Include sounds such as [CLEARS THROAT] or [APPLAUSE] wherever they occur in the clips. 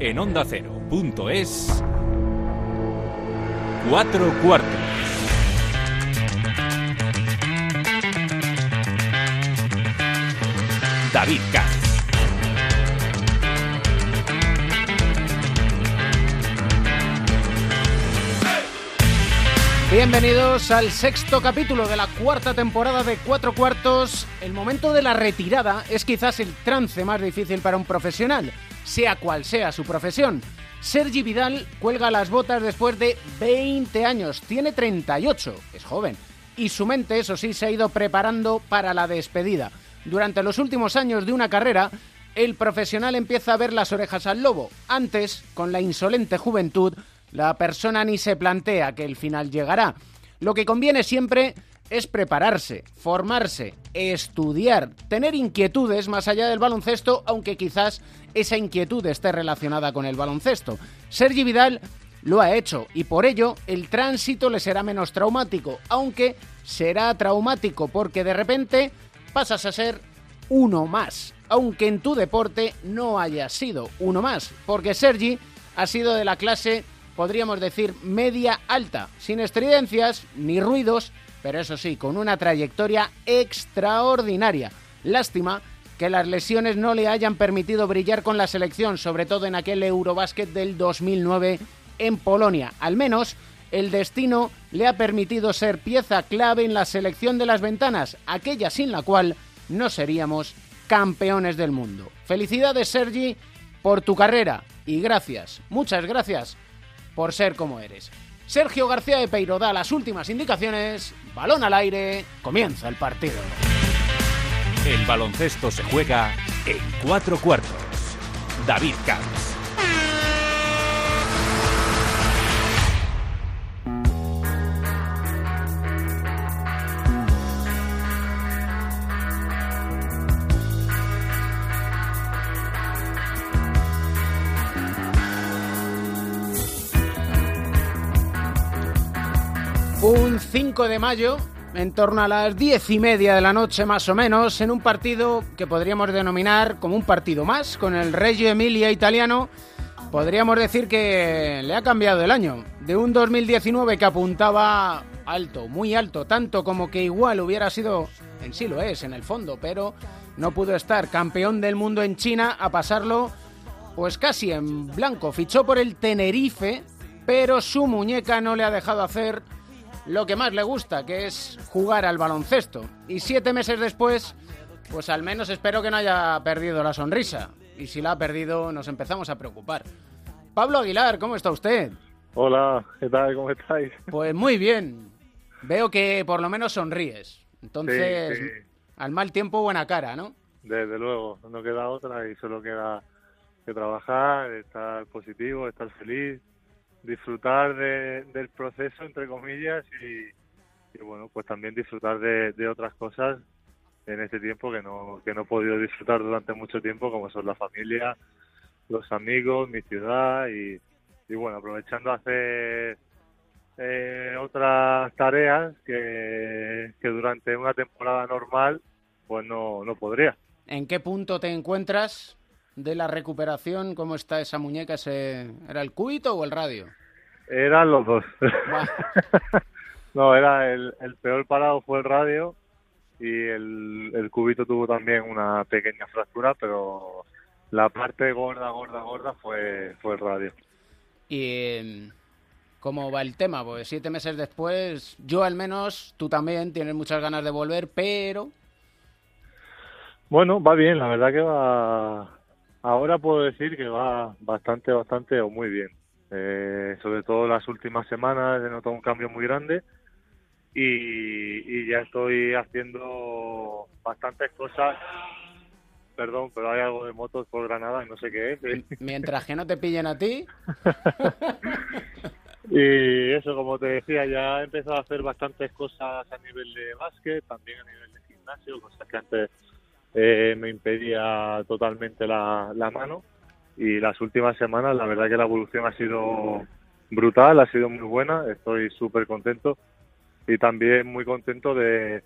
en onda ondacero.es. Cuatro cuartos. David Katz. Bienvenidos al sexto capítulo de la cuarta temporada de Cuatro Cuartos. El momento de la retirada es quizás el trance más difícil para un profesional, sea cual sea su profesión. Sergi Vidal cuelga las botas después de 20 años, tiene 38, es joven, y su mente, eso sí, se ha ido preparando para la despedida. Durante los últimos años de una carrera, el profesional empieza a ver las orejas al lobo. Antes, con la insolente juventud, la persona ni se plantea que el final llegará. Lo que conviene siempre es prepararse, formarse, estudiar, tener inquietudes más allá del baloncesto, aunque quizás esa inquietud esté relacionada con el baloncesto. Sergi Vidal lo ha hecho y por ello el tránsito le será menos traumático, aunque será traumático porque de repente pasas a ser uno más, aunque en tu deporte no haya sido uno más, porque Sergi ha sido de la clase podríamos decir media alta, sin estridencias ni ruidos, pero eso sí, con una trayectoria extraordinaria. Lástima que las lesiones no le hayan permitido brillar con la selección, sobre todo en aquel Eurobásquet del 2009 en Polonia. Al menos el destino le ha permitido ser pieza clave en la selección de las ventanas, aquella sin la cual no seríamos campeones del mundo. Felicidades Sergi por tu carrera y gracias, muchas gracias por ser como eres. Sergio García de Peiro da las últimas indicaciones, balón al aire, comienza el partido. El baloncesto se juega en cuatro cuartos. David Camps. Un 5 de mayo, en torno a las diez y media de la noche más o menos, en un partido que podríamos denominar como un partido más, con el Reggio Emilia italiano, podríamos decir que le ha cambiado el año. De un 2019 que apuntaba alto, muy alto, tanto como que igual hubiera sido, en sí lo es, en el fondo, pero no pudo estar campeón del mundo en China a pasarlo pues casi en blanco. Fichó por el Tenerife, pero su muñeca no le ha dejado hacer lo que más le gusta, que es jugar al baloncesto. Y siete meses después, pues al menos espero que no haya perdido la sonrisa. Y si la ha perdido, nos empezamos a preocupar. Pablo Aguilar, ¿cómo está usted? Hola, ¿qué tal? ¿Cómo estáis? Pues muy bien. Veo que por lo menos sonríes. Entonces, Sí, sí. al mal tiempo, buena cara, ¿no? Desde luego, no queda otra y solo queda que trabajar, estar positivo, estar feliz, disfrutar de- del proceso, entre comillas, y, bueno, pues también disfrutar de, de otras cosas en este tiempo que no, que no he podido disfrutar durante mucho tiempo, como son la familia, los amigos, mi ciudad y, y bueno, aprovechando hacer eh, otras tareas que, que durante una temporada normal pues no, no podría. ¿En qué punto te encuentras de la recuperación? ¿Cómo está esa muñeca? Ese... ¿Era el cúbito o el radio? Eran los dos. [LAUGHS] No, era el, el peor parado fue el radio y el, el cubito tuvo también una pequeña fractura, pero la parte gorda, gorda, gorda fue, fue el radio. ¿Y eh, cómo va el tema? Pues siete meses después, yo al menos, tú también tienes muchas ganas de volver, pero Bueno, va bien, la verdad que va. Ahora puedo decir que va bastante, bastante o muy bien. Eh, sobre todo las últimas semanas he notado un cambio muy grande y, y ya estoy haciendo bastantes cosas. Perdón, pero hay algo de motos por Granada y no sé qué es. mientras que no te pillen a ti, [LAUGHS] Y eso, como te decía, ya he empezado a hacer bastantes cosas a nivel de básquet, también a nivel de gimnasio, cosas que antes eh, me impedía totalmente la, mano. Y las últimas semanas, la verdad que la evolución ha sido brutal, ha sido muy buena, estoy súper contento y también muy contento de,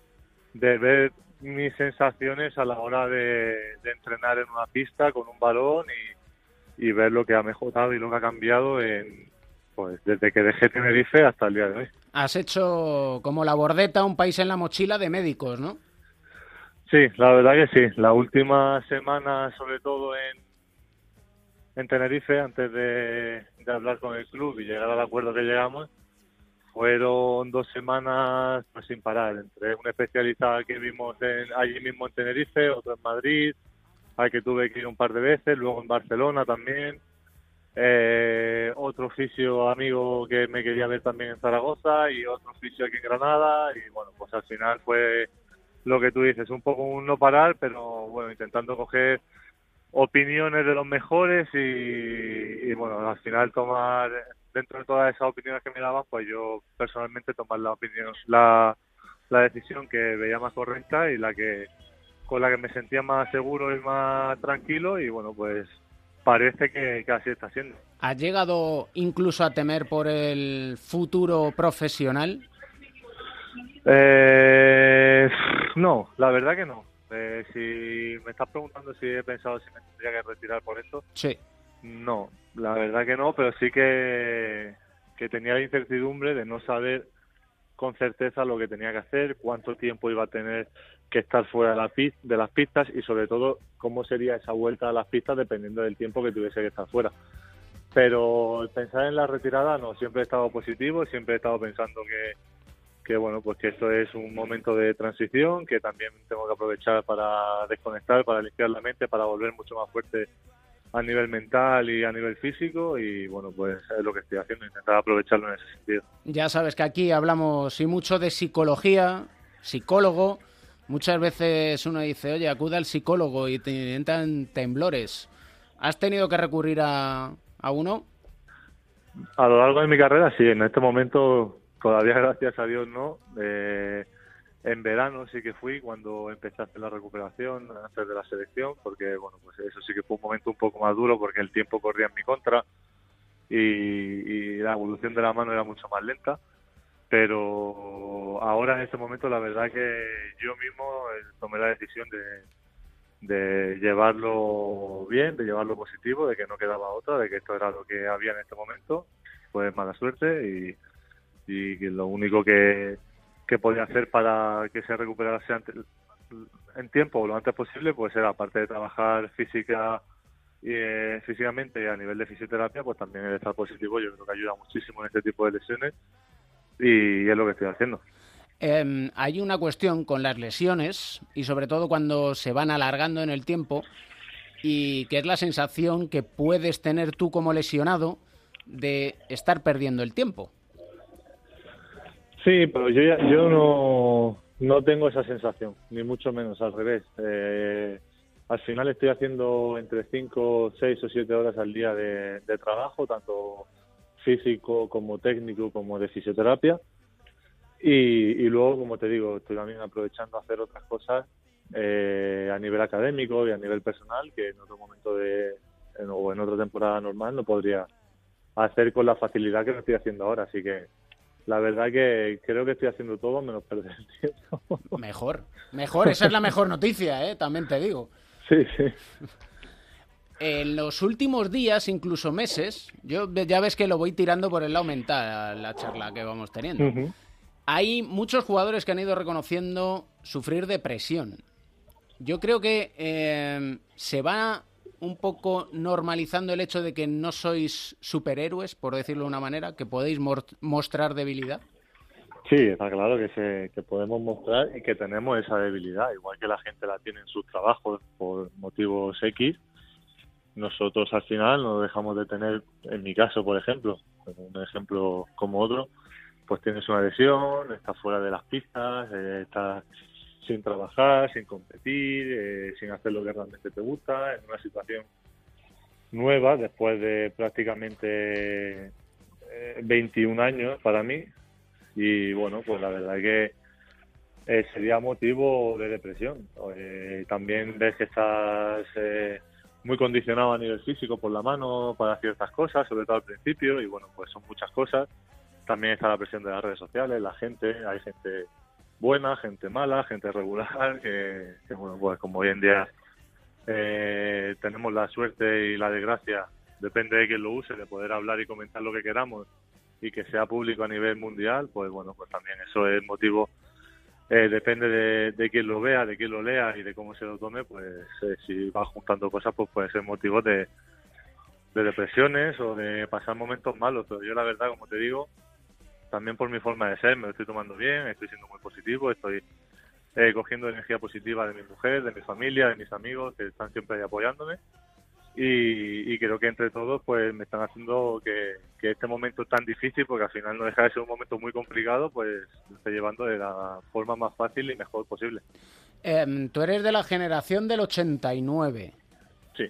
de ver mis sensaciones a la hora de, de entrenar en una pista con un balón y ver lo que ha mejorado y lo que ha cambiado en, pues desde que dejé Tenerife hasta el día de hoy. Has hecho como la bordeta un país en la mochila de médicos, ¿no? Sí, la verdad que sí. La última semana, sobre todo en, en Tenerife, antes de, hablar con el club y llegar al acuerdo que llegamos, fueron dos semanas pues, sin parar, entre una especialista que vimos allí mismo en Tenerife, otro en Madrid, al que tuve que ir un par de veces, luego en Barcelona también, eh, otro oficio amigo que me quería ver también en Zaragoza y otro oficio aquí en Granada y bueno, pues al final fue lo que tú dices, un poco un no parar, pero bueno, intentando coger opiniones de los mejores y, bueno, al final tomar dentro de todas esas opiniones que me daban, pues yo personalmente tomar la opinión, la, la decisión que veía más correcta y la que con la que me sentía más seguro y más tranquilo y bueno, pues parece que, que así está siendo. ¿Has llegado incluso a temer por el futuro profesional? Eh, no, la verdad que no. Eh, si me estás preguntando si he pensado si me tendría que retirar por eso, sí. No, la verdad que no, pero sí que, que tenía la incertidumbre de no saber con certeza lo que tenía que hacer, cuánto tiempo iba a tener que estar fuera de, la de las pistas y sobre todo cómo sería esa vuelta a las pistas dependiendo del tiempo que tuviese que estar fuera. Pero pensar en la retirada no, siempre he estado positivo, siempre he estado pensando que, que bueno, pues que esto es un momento de transición, que también tengo que aprovechar para desconectar, para limpiar la mente, para volver mucho más fuerte a nivel mental y a nivel físico y bueno, pues es lo que estoy haciendo, intentar aprovecharlo en ese sentido. Ya sabes que aquí hablamos y mucho de psicología, psicólogo. Muchas veces uno dice, oye, acuda al psicólogo y te entran temblores. ¿Has tenido que recurrir a, a uno? A lo largo de mi carrera, sí. En este momento, todavía [LAUGHS] gracias a Dios, no. Eh, en verano sí que fui cuando hacer la recuperación antes de la selección, porque bueno, pues eso sí que fue un momento un poco más duro porque el tiempo corría en mi contra y, la evolución de la mano era mucho más lenta. Pero ahora en este momento la verdad que yo mismo eh, tomé la decisión de, de llevarlo bien, de llevarlo positivo, de que no quedaba otra, de que esto era lo que había en este momento. Fue mala suerte y, y lo único que, que podía hacer para que se recuperase en tiempo o lo antes posible, pues era aparte de trabajar física eh, físicamente y a nivel de fisioterapia, pues también el estar positivo yo creo que ayuda muchísimo en este tipo de lesiones y, es lo que estoy haciendo. Em, hay una cuestión con las lesiones y sobre todo cuando se van alargando en el tiempo y que es la sensación que puedes tener tú como lesionado de estar perdiendo el tiempo. Sí, pero yo, yo no, no tengo esa sensación, ni mucho menos, al revés. Eh, al final estoy haciendo entre 5, 6 o 7 horas al día de, trabajo, tanto físico como técnico como de fisioterapia. Y, y, luego, como te digo, estoy también aprovechando a hacer otras cosas eh, a nivel académico y a nivel personal que en otro momento de o en otra temporada normal no podría hacer con la facilidad que lo estoy haciendo ahora. Así que la verdad que creo que estoy haciendo todo menos perder el tiempo. [LAUGHS] Mejor, mejor, esa es la mejor noticia, ¿eh? también te digo. Sí, sí. [LAUGHS] En los últimos días, incluso meses, yo ya ves que lo voy tirando por el lado mental la charla que vamos teniendo. Hay muchos jugadores que han ido reconociendo sufrir depresión. Yo creo que eh, se va un poco normalizando el hecho de que no sois superhéroes, por decirlo de una manera, que podéis mostrar debilidad? Sí, está claro que, se, que podemos mostrar y que tenemos esa debilidad, igual que la gente la tiene en sus trabajos por motivos X. Nosotros al final no dejamos de tener, en mi caso, por ejemplo, un ejemplo como otro, pues tienes una lesión, estás fuera de las pistas, eh, estás sin trabajar, sin competir, eh, sin hacer lo que realmente te gusta, en una situación nueva después de prácticamente 21 eh, años para mí y bueno, pues la verdad que eh, sería motivo de depresión. también ves que estás muy condicionado a nivel físico por la mano para ciertas cosas, sobre todo al principio y bueno, pues son muchas cosas. También está la presión de las redes sociales, la gente, hay gente buena, gente mala, gente regular, que, bueno, pues como hoy en día eh, tenemos la suerte y la desgracia depende de quién lo use, de poder hablar y comentar lo que queramos y que sea público a nivel mundial, pues bueno, pues también eso es motivo, eh, depende de, de quién lo vea, de quién lo lea y de cómo se lo tome, pues eh, si va juntando cosas, pues puede ser motivo de, de depresiones o de pasar momentos malos, pero yo la verdad, como te digo, también por mi forma de ser, me lo estoy tomando bien, estoy siendo muy positivo, estoy eh, cogiendo energía positiva de mi mujer, de mi familia, de mis amigos que están siempre ahí apoyándome y, creo que entre todos pues me están haciendo que, este momento tan difícil, porque al final no deja de ser un momento muy complicado, pues lo estoy llevando de la forma más fácil y mejor posible. Em, tú eres de la generación del 89. Sí.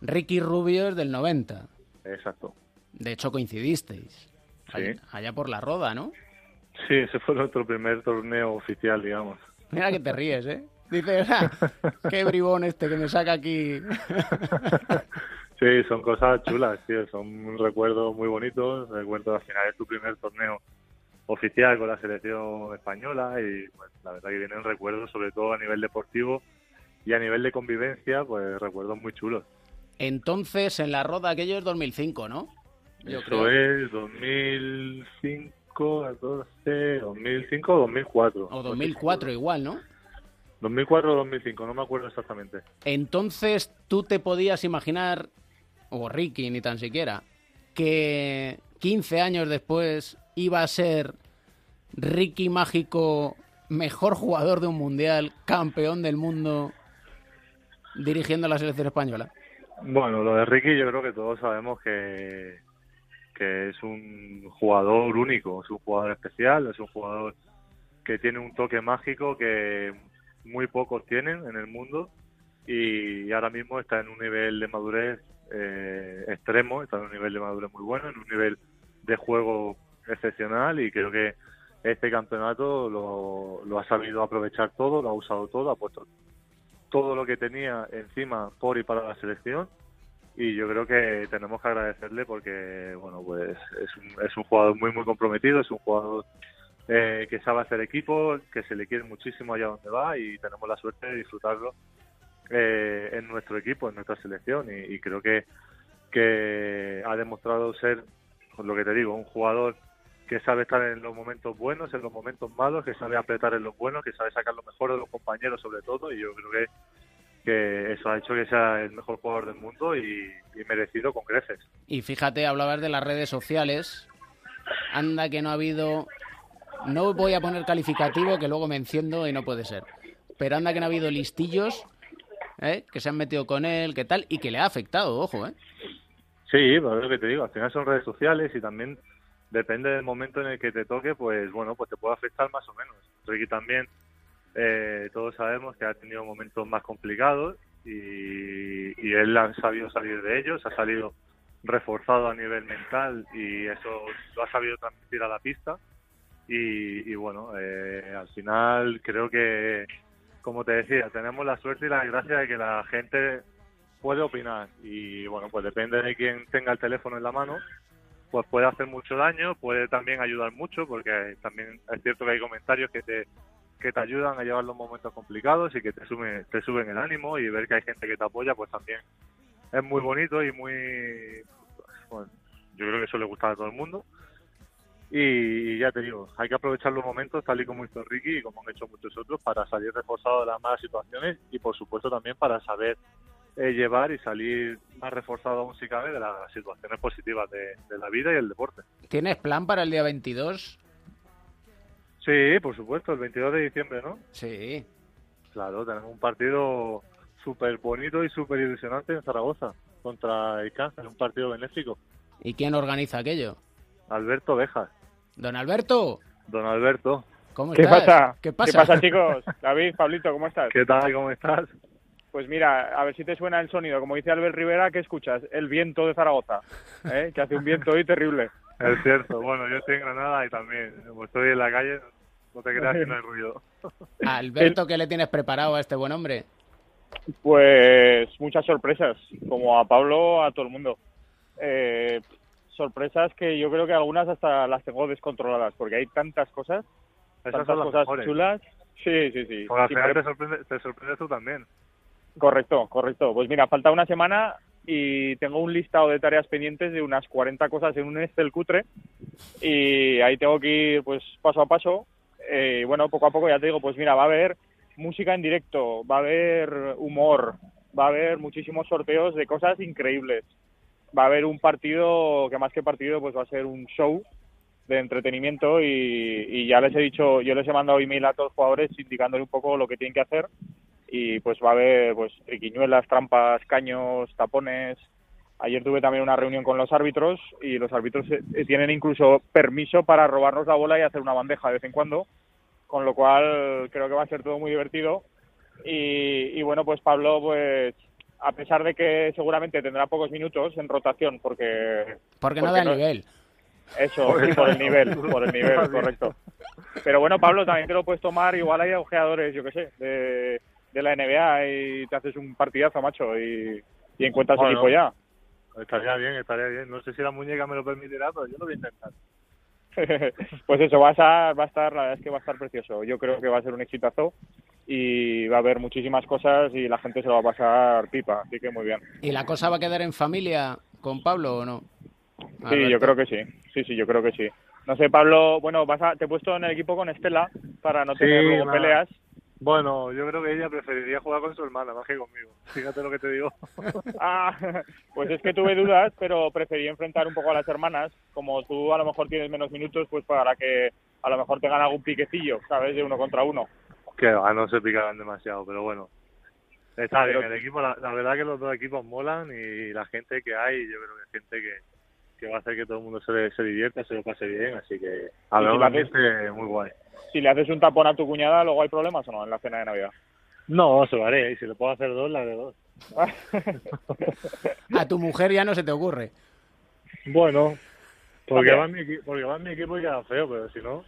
Ricky Rubio es del 90. Exacto. De hecho coincidisteis. Sí. Allá, por la Roda, ¿no? Sí, ese fue nuestro primer torneo oficial, digamos. Mira que te ríes, ¿eh? Dice, ah, [LAUGHS] qué bribón este que me saca aquí. sí, son cosas chulas, tío. Son recuerdos muy bonitos. Recuerdo al final es tu primer torneo oficial con la selección española y pues, la verdad que vienen recuerdos, sobre todo a nivel deportivo y a nivel de convivencia, pues recuerdos muy chulos. Entonces, en la roda aquello es 2005, ¿no? Yo Eso es 2005, 14, 2005 o 2004. O 2004 igual, ¿no? 2004 o 2005, no me acuerdo exactamente. Entonces, ¿tú te podías imaginar, o Ricky ni tan siquiera, que 15 años después iba a ser Ricky Mágico mejor jugador de un mundial, campeón del mundo, dirigiendo la selección española? Bueno, lo de Ricky yo creo que todos sabemos que, que es un jugador único, es un jugador especial, es un jugador que tiene un toque mágico que muy pocos tienen en el mundo y ahora mismo está en un nivel de madurez eh, extremo, está en un nivel de madurez muy bueno, en un nivel de juego excepcional y creo que este campeonato lo, lo ha sabido aprovechar todo, lo ha usado todo, ha puesto todo lo que tenía encima por y para la selección y yo creo que tenemos que agradecerle porque bueno pues es un, es un jugador muy muy comprometido, es un jugador eh, que sabe hacer equipo, que se le quiere muchísimo allá donde va y tenemos la suerte de disfrutarlo eh, en nuestro equipo, en nuestra selección. Y, creo que, que ha demostrado ser, por lo que te digo, un jugador que sabe estar en los momentos buenos, en los momentos malos, que sabe apretar en los buenos, que sabe sacar lo mejor de los compañeros sobre todo. Y yo creo que, que eso ha hecho que sea el mejor jugador del mundo y, y merecido con creces. Y fíjate, hablabas de las redes sociales, anda que no ha habido no voy a poner calificativo que luego me enciendo y no puede ser. Pero anda que no ha habido listillos ¿eh? que se han metido con él, que tal, y que le ha afectado, ojo, ¿eh? Sí, pues lo que te digo, al final son redes sociales y también depende del momento en el que te toque, pues bueno, pues te puede afectar más o menos. Ricky también, eh, todos sabemos que ha tenido momentos más complicados y, y él ha sabido salir de ellos, ha salido reforzado a nivel mental y eso lo ha sabido transmitir a la pista. Y, bueno, eh, al final creo que, como te decía, tenemos la suerte y la desgracia de que la gente puede opinar. Y bueno, pues depende de quién tenga el teléfono en la mano, pues puede hacer mucho daño, puede también ayudar mucho porque también es cierto que hay comentarios que te que te ayudan a llevar los momentos complicados y que te suben, te suben el ánimo y ver que hay gente que te apoya, pues también es muy bonito y muy... Bueno, yo creo que eso le gusta a todo el mundo y ya te digo, hay que aprovechar los momentos tal y como hizo Ricky y como han hecho muchos otros para salir reforzado de las malas situaciones y por supuesto también para saber eh, llevar y salir más reforzado aún si cabe de las situaciones positivas de, la vida y el deporte. ¿Tienes plan para el día 22? Sí, por supuesto, el 22 de diciembre, ¿no? Sí. Claro, tenemos un partido súper bonito y súper ilusionante en Zaragoza contra el Cáncer, un partido benéfico. ¿Y quién organiza aquello? Alberto Bejas. Don Alberto. Don Alberto. ¿Cómo ¿Qué estás? Pasa? ¿Qué pasa? ¿Qué pasa, [LAUGHS] chicos? David, Pablito, ¿cómo estás? ¿Qué tal? ¿Cómo estás? Pues mira, a ver si te suena el sonido. Como dice Albert Rivera, ¿qué escuchas? El viento de Zaragoza, ¿eh? que hace un viento hoy terrible. Es cierto. Bueno, yo estoy en Granada y también, como estoy en la calle, no te creas que no hay ruido. [LAUGHS] Alberto, ¿qué le tienes preparado a este buen hombre? Pues muchas sorpresas, como a Pablo, a todo el mundo. Eh, sorpresas que yo creo que algunas hasta las tengo descontroladas, porque hay tantas cosas, tantas cosas chulas. Sí, sí, sí. al final te, sorprende, te sorprendes tú también. Correcto, correcto. Pues mira, falta una semana y tengo un listado de tareas pendientes de unas 40 cosas en un Excel cutre y ahí tengo que ir pues paso a paso. Eh, bueno, poco a poco ya te digo, pues mira, va a haber música en directo, va a haber humor, va a haber muchísimos sorteos de cosas increíbles. Va a haber un partido que más que partido pues va a ser un show de entretenimiento y, y ya les he dicho, yo les he mandado email a todos los jugadores indicándole un poco lo que tienen que hacer y pues va a haber pues triquiñuelas, trampas, caños, tapones. Ayer tuve también una reunión con los árbitros y los árbitros eh, tienen incluso permiso para robarnos la bola y hacer una bandeja de vez en cuando, con lo cual creo que va a ser todo muy divertido. Y, y bueno, pues Pablo, pues a pesar de que seguramente tendrá pocos minutos en rotación, porque... Porque no da nivel. Eso, sí, por el nivel, por el nivel, [LAUGHS] correcto. Pero bueno, Pablo, también te lo puedes tomar, igual hay ojeadores, yo qué sé, de, de la NBA y te haces un partidazo, macho, y, y encuentras Bueno. el equipo ya. Estaría bien, estaría bien. No sé si la muñeca me lo permitirá, pero yo lo voy a intentar. [LAUGHS] pues eso, va a, estar, va a estar, la verdad es que va a estar precioso. Yo creo que va a ser un exitazo y va a haber muchísimas cosas y la gente se lo va a pasar pipa, así que muy bien. ¿Y la cosa va a quedar en familia con Pablo o no? Sí, yo creo que sí. Sí, sí, yo creo que sí. No sé, Pablo, bueno, vas a, te he puesto en el equipo con Estela para no Sí, tener luego nada. peleas. Bueno, yo creo que ella preferiría jugar con su hermana más que conmigo. Fíjate lo que te digo. [LAUGHS] Ah, pues es que tuve dudas, pero preferí enfrentar un poco a las hermanas. Como tú a lo mejor tienes menos minutos, pues para que a lo mejor tengan algún piquecillo, ¿sabes? De uno contra uno. que va, no se picarán demasiado, pero bueno. Está bien, el equipo, la, la verdad que los dos equipos molan y la gente que hay, yo creo que es gente que, que va a hacer que todo el mundo se, se divierta, se lo pase bien, así que a Y ver, si un la haces- ambiente muy guay. Si le haces un tapón a tu cuñada, luego hay problemas o no en la cena de Navidad. No, se lo haré, y si le puedo hacer dos, la haré dos. [LAUGHS] A tu mujer ya no se te ocurre. Bueno, porque va, en mi, porque va en mi equipo y queda feo, pero si no...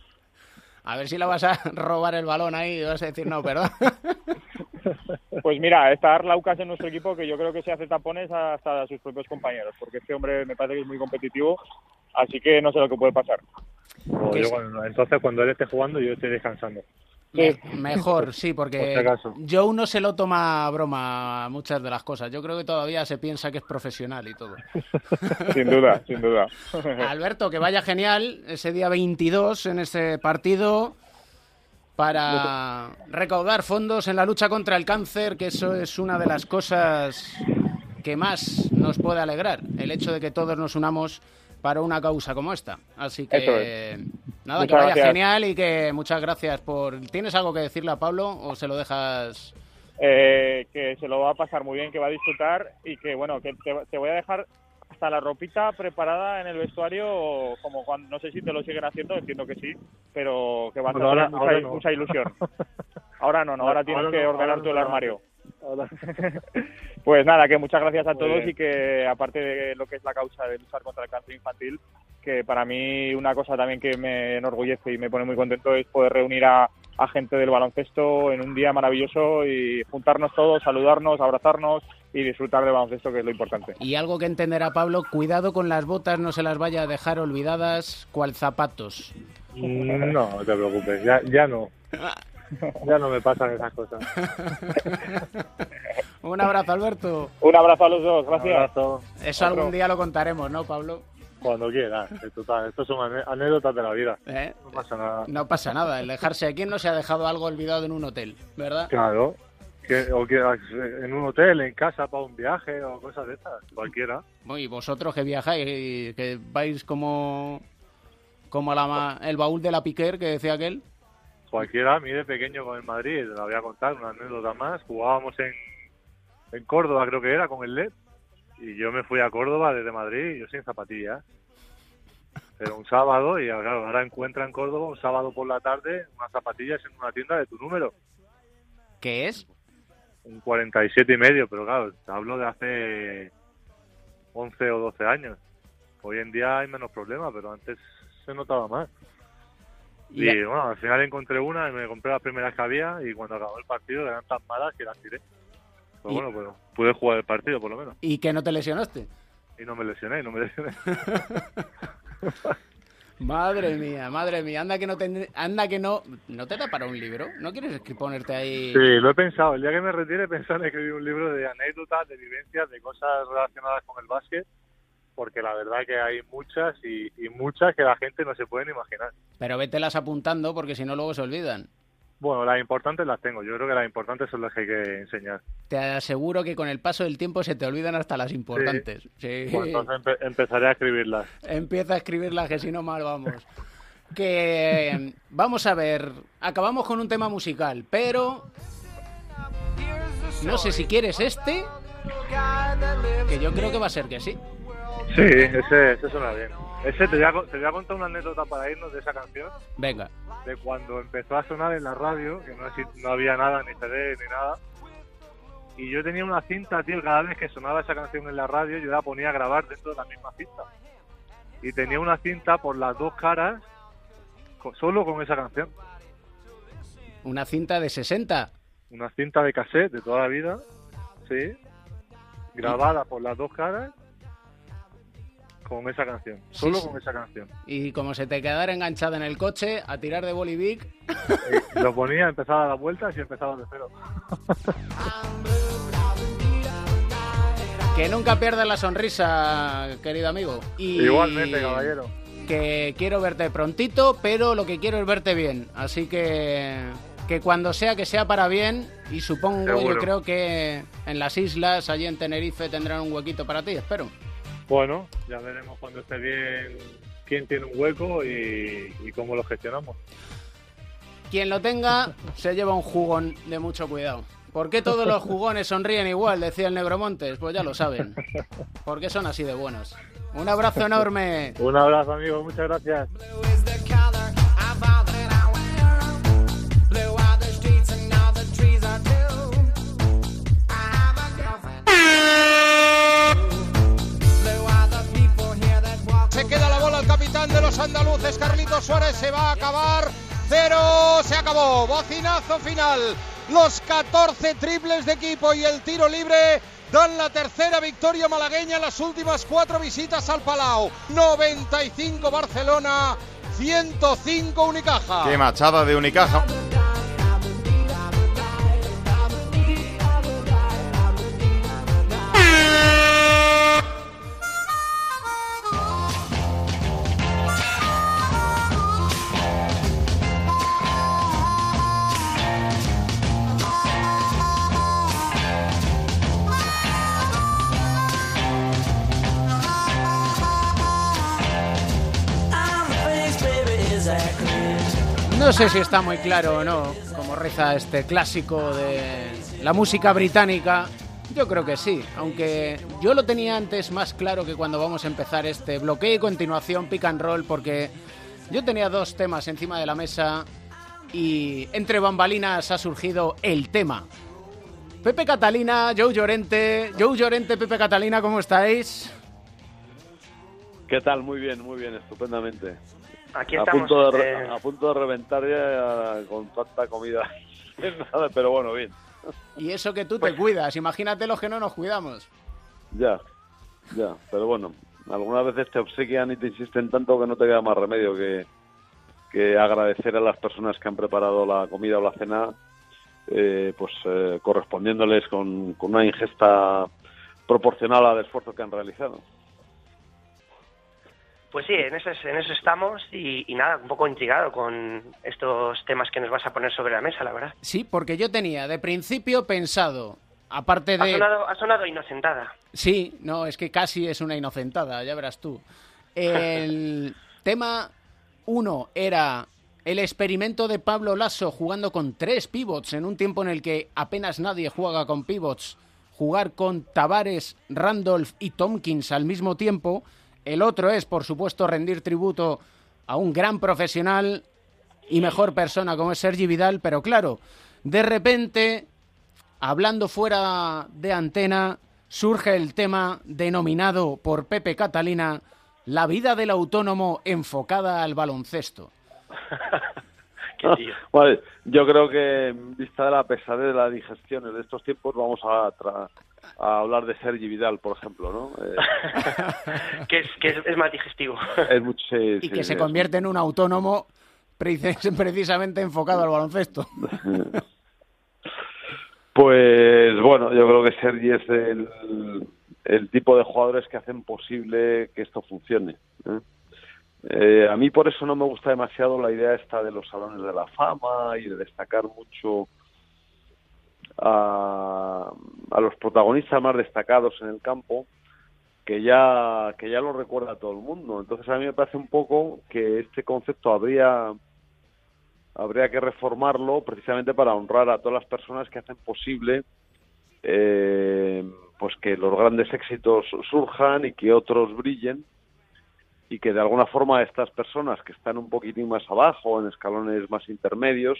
A ver si le vas a [LAUGHS] robar el balón ahí y vas a decir no, perdón. [LAUGHS] Pues mira, está Arlaucas en nuestro equipo que yo creo que se hace tapones hasta a sus propios compañeros, porque este hombre me parece que es muy competitivo, así que no sé lo que puede pasar. o Que yo es- cuando- entonces cuando él esté jugando, yo estoy descansando. Me- mejor, [LAUGHS] sí, Por porque. Joe no se lo toma a broma muchas de las cosas. Yo creo que todavía se piensa que es profesional y todo. [LAUGHS] Sin duda, sin duda. [LAUGHS] Alberto, que vaya genial ese día 22 en este partido para recaudar fondos en la lucha contra el cáncer, que eso es una de las cosas que más nos puede alegrar, el hecho de que todos nos unamos para una causa como esta. Así que nada, que vaya gracias. genial y que muchas gracias por... ¿Tienes algo que decirle a Pablo o se lo dejas? Eh, que se lo va a pasar muy bien, que va a disfrutar y que bueno, que te, te voy a dejar hasta la ropita preparada en el vestuario, como cuando, no sé si te lo siguen haciendo, entiendo que sí, pero que Bueno, a tener mucha, ahora no. mucha ilusión. [LAUGHS] Ahora no, no, ahora tienes Ahora que no, ordenar tú el no. armario. [LAUGHS] Pues nada, que muchas gracias a Muy todos bien. y que aparte de lo que es la causa de luchar contra el cáncer infantil, que para mí una cosa también que me enorgullece y me pone muy contento es poder reunir a, a gente del baloncesto en un día maravilloso y juntarnos todos, saludarnos, abrazarnos y disfrutar del baloncesto, que es lo importante. Y algo que entenderá Pablo, cuidado con las botas, no se las vaya a dejar olvidadas cual zapatos. No, no te preocupes, ya, ya no. [LAUGHS] [LAUGHS] Ya no me pasan esas cosas. [LAUGHS] Un abrazo, Alberto. Un abrazo a los dos, Un gracias. abrazo, Eso Otro. algún día lo contaremos, ¿no, Pablo? cuando quieras. en Total, estos son anécdotas de la vida. ¿Eh? No pasa nada. No pasa nada, el dejarse. ¿A quién no se ha dejado algo olvidado en un hotel? ¿Verdad? Claro. Que, o que en un hotel, en casa, para un viaje o cosas de estas. Cualquiera. Y vosotros que viajáis, y que vais como, como la el baúl de la Piquer que decía aquel. Cualquiera. A mí de pequeño con el Madrid, te la voy a contar, una anécdota más. Jugábamos en, en Córdoba, creo que era, con el LED. Y yo me fui a Córdoba desde Madrid, yo sin zapatillas. Pero un sábado, y claro, ahora encuentra en Córdoba un sábado por la tarde unas zapatillas en una tienda de tu número. ¿Qué es? un 47 y medio, pero claro, te hablo de hace 11 o 12 años. Hoy en día hay menos problemas, pero antes se notaba más. Y Y- bueno, al final encontré una y me compré las primeras que había y cuando acabó el partido eran tan malas que las tiré. Pero Y- bueno, pues pude jugar el partido por lo menos. ¿Y que no te lesionaste? Y no me lesioné, no me lesioné. [LAUGHS] Madre mía, madre mía, anda que no te, anda que no, no te da para un libro, ¿no quieres ponerte ahí? Sí, lo he pensado, el día que me retire he pensado en escribir un libro de anécdotas, de vivencias, de cosas relacionadas con el básquet, porque la verdad que hay muchas y, y muchas que la gente no se puede imaginar. Pero vételas apuntando porque si no luego se olvidan. Bueno, las importantes las tengo. Yo creo que las importantes son las que hay que enseñar. Te aseguro que con el paso del tiempo se te olvidan hasta las importantes. Sí. Pues entonces empezaré a escribirlas. [LAUGHS] Empieza a escribirlas, que si no mal vamos. Que [LAUGHS] vamos a ver, acabamos con un tema musical, pero no sé si quieres este, que yo creo que va a ser que sí. Sí, ese, ese suena bien. Ese te voy, a, te voy a contar una anécdota para irnos de esa canción. Venga. De cuando empezó a sonar en la radio, que no, no había nada, ni CD, ni nada. Y yo tenía una cinta, tío, cada vez que sonaba esa canción en la radio, yo la ponía a grabar dentro de la misma cinta. Y tenía una cinta por las dos caras, solo con esa canción. ¿Una cinta de 60? Una cinta de cassette de toda la vida, sí. Grabada por las dos caras con esa canción, solo Sí, sí. con esa canción. Y como se te quedara enganchada en el coche, a tirar de bolivic. Y [LAUGHS] lo ponía, empezaba a dar vueltas y empezaba de cero. Que nunca pierdas la sonrisa, querido amigo. Y Igualmente, caballero. Que quiero verte prontito, pero lo que quiero es verte bien. Así que que cuando sea que sea para bien y supongo yo Seguro. creo que en las islas allí en Tenerife tendrán un huequito para ti, espero. Bueno, ya veremos cuando esté bien quién tiene un hueco y, y cómo lo gestionamos. Quien lo tenga se lleva un jugón de mucho cuidado. ¿Por qué todos los jugones sonríen igual? Decía el Negromontes. Pues ya lo saben. Porque son así de buenos. Un abrazo enorme. Un abrazo, amigo, muchas gracias. Se queda la bola el capitán de los andaluces, Carlitos Suárez, se va a acabar. Cero, se acabó. Bocinazo final. Los 14 triples de equipo y el tiro libre dan la tercera victoria malagueña en las últimas cuatro visitas al Palau. 95 Barcelona, 105 Unicaja. Qué machada de Unicaja. Sé si está muy claro o no, como reza este clásico de la música británica. Yo creo que sí, aunque yo lo tenía antes más claro que cuando vamos a empezar este bloqueo y continuación pick and roll, porque yo tenía dos temas encima de la mesa y entre bambalinas ha surgido el tema. Pepe Catalina, Joe Llorente, Joe Llorente, Pepe Catalina, ¿cómo estáis? ¿Qué tal? Muy bien, muy bien, estupendamente. Aquí a, estamos. punto de, re- eh, a punto de reventar ya eh, con tanta comida. [LAUGHS] Pero bueno, bien. Y eso que tú te cuidas, imagínate los que no nos cuidamos. Ya, ya. Pero bueno, algunas veces te obsequian y te insisten tanto que no te queda más remedio que, que agradecer a las personas que han preparado la comida o la cena, eh, pues eh, correspondiéndoles con, con una ingesta proporcional al esfuerzo que han realizado. Pues sí, en eso, en eso estamos y, y nada, un poco intrigado con estos temas que nos vas a poner sobre la mesa, la verdad. Sí, porque yo tenía de principio pensado, aparte Ha de... sonado, ha sonado inocentada. Sí, no, es que casi es una inocentada, ya verás tú. El [LAUGHS] tema uno era el experimento de Pablo Lasso jugando con tres pivots en un tiempo en el que apenas nadie juega con pivots. Jugar con Tavares, Randolph y Tompkins al mismo tiempo. El otro es, por supuesto, rendir tributo a un gran profesional y mejor persona como es Sergi Vidal, pero claro, de repente hablando fuera de antena, surge el tema denominado por Pepe Catalina La vida del autónomo enfocada al baloncesto. [LAUGHS] vale, yo creo que en vista de la pesadez de la digestión en estos tiempos vamos a, a hablar de Sergi Vidal, por ejemplo, ¿no? [LAUGHS] Eh, que, es, que es, más digestivo. y que se convierte en un autónomo [LAUGHS] precisamente enfocado al baloncesto. [LAUGHS] Pues bueno, yo creo que Sergi es el, el tipo de jugadores que hacen posible que esto funcione. ¿eh? Eh, a mí por eso no me gusta demasiado la idea esta de los salones de la fama y de destacar mucho a, a los protagonistas más destacados en el campo que ya que ya lo recuerda todo el mundo. Entonces a mí me parece un poco que este concepto habría habría que reformarlo precisamente para honrar a todas las personas que hacen posible eh, pues que los grandes éxitos surjan y que otros brillen y que de alguna forma estas personas que están un poquitín más abajo, en escalones más intermedios,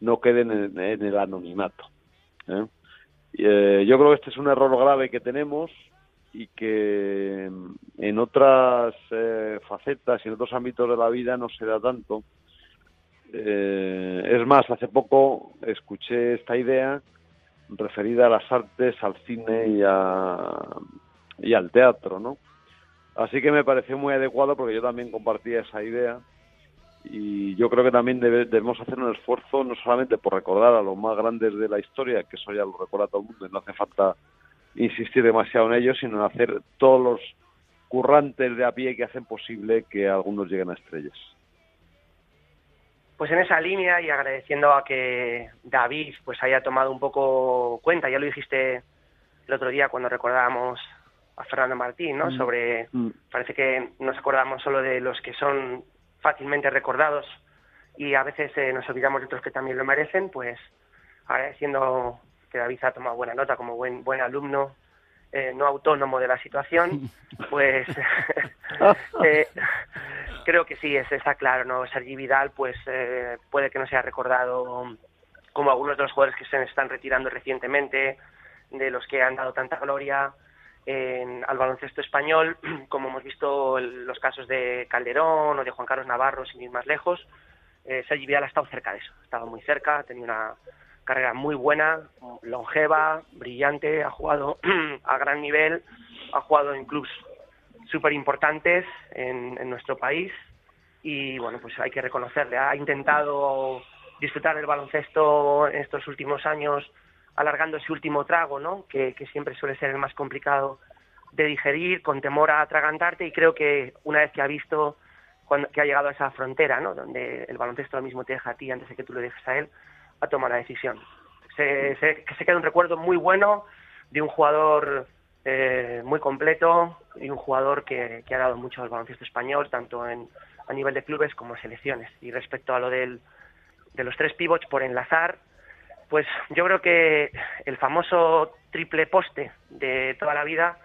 no queden en, el anonimato. ¿eh? Eh, yo creo que este es un error grave que tenemos y que en otras eh, facetas y en otros ámbitos de la vida no se da tanto. es más, hace poco escuché esta idea referida a las artes, al cine y, y al teatro, ¿no? Así que me pareció muy adecuado porque yo también compartía esa idea y yo creo que también debemos hacer un esfuerzo no solamente por recordar a los más grandes de la historia, que eso ya lo recuerda todo el mundo y no hace falta insistir demasiado en ello, sino en hacer todos los currantes de a pie que hacen posible que algunos lleguen a estrellas. Pues en esa línea y agradeciendo a que David pues haya tomado un poco cuenta, ya lo dijiste el otro día cuando recordábamos a Fernando Martín, ¿no? Mm. Sobre, mm. parece que nos acordamos solo de los que son fácilmente recordados y a veces eh, nos olvidamos de otros que también lo merecen, pues agradeciendo que David ha tomado buena nota como buen, buen alumno, eh, no autónomo de la situación, [LAUGHS] pues [LAUGHS] eh, creo que sí, es, está claro, ¿no? Sergi Vidal, pues puede que no sea recordado como algunos de los jugadores que se están retirando recientemente, de los que han dado tanta gloria, en, al baloncesto español, [CLEARS THROAT] como hemos visto los casos de Calderón o de Juan Carlos Navarro, sin ir más lejos, eh, Sergi Vidal ha estado cerca de eso, ha estado muy cerca, ha tenido una carrera muy buena, longeva, brillante, ha jugado [CLEARS THROAT] a gran nivel, ha jugado en clubes súper importantes en, en nuestro país y bueno, pues hay que reconocerle, ha intentado disfrutar del baloncesto en estos últimos años alargando ese último trago, ¿no? Que, siempre suele ser el más complicado de digerir, con temor a atragantarte, y creo que una vez que ha visto cuando, que ha llegado a esa frontera, ¿no? Donde el baloncesto lo mismo te deja a ti antes de que tú lo dejes a él, ha tomado la decisión. Se, se, se queda un recuerdo muy bueno de un jugador eh, muy completo y un jugador que, que, ha dado mucho al baloncesto español, tanto en, a nivel de clubes como selecciones. Y respecto a lo del, de los tres pivots por enlazar, pues yo creo que el famoso triple poste de toda la vida,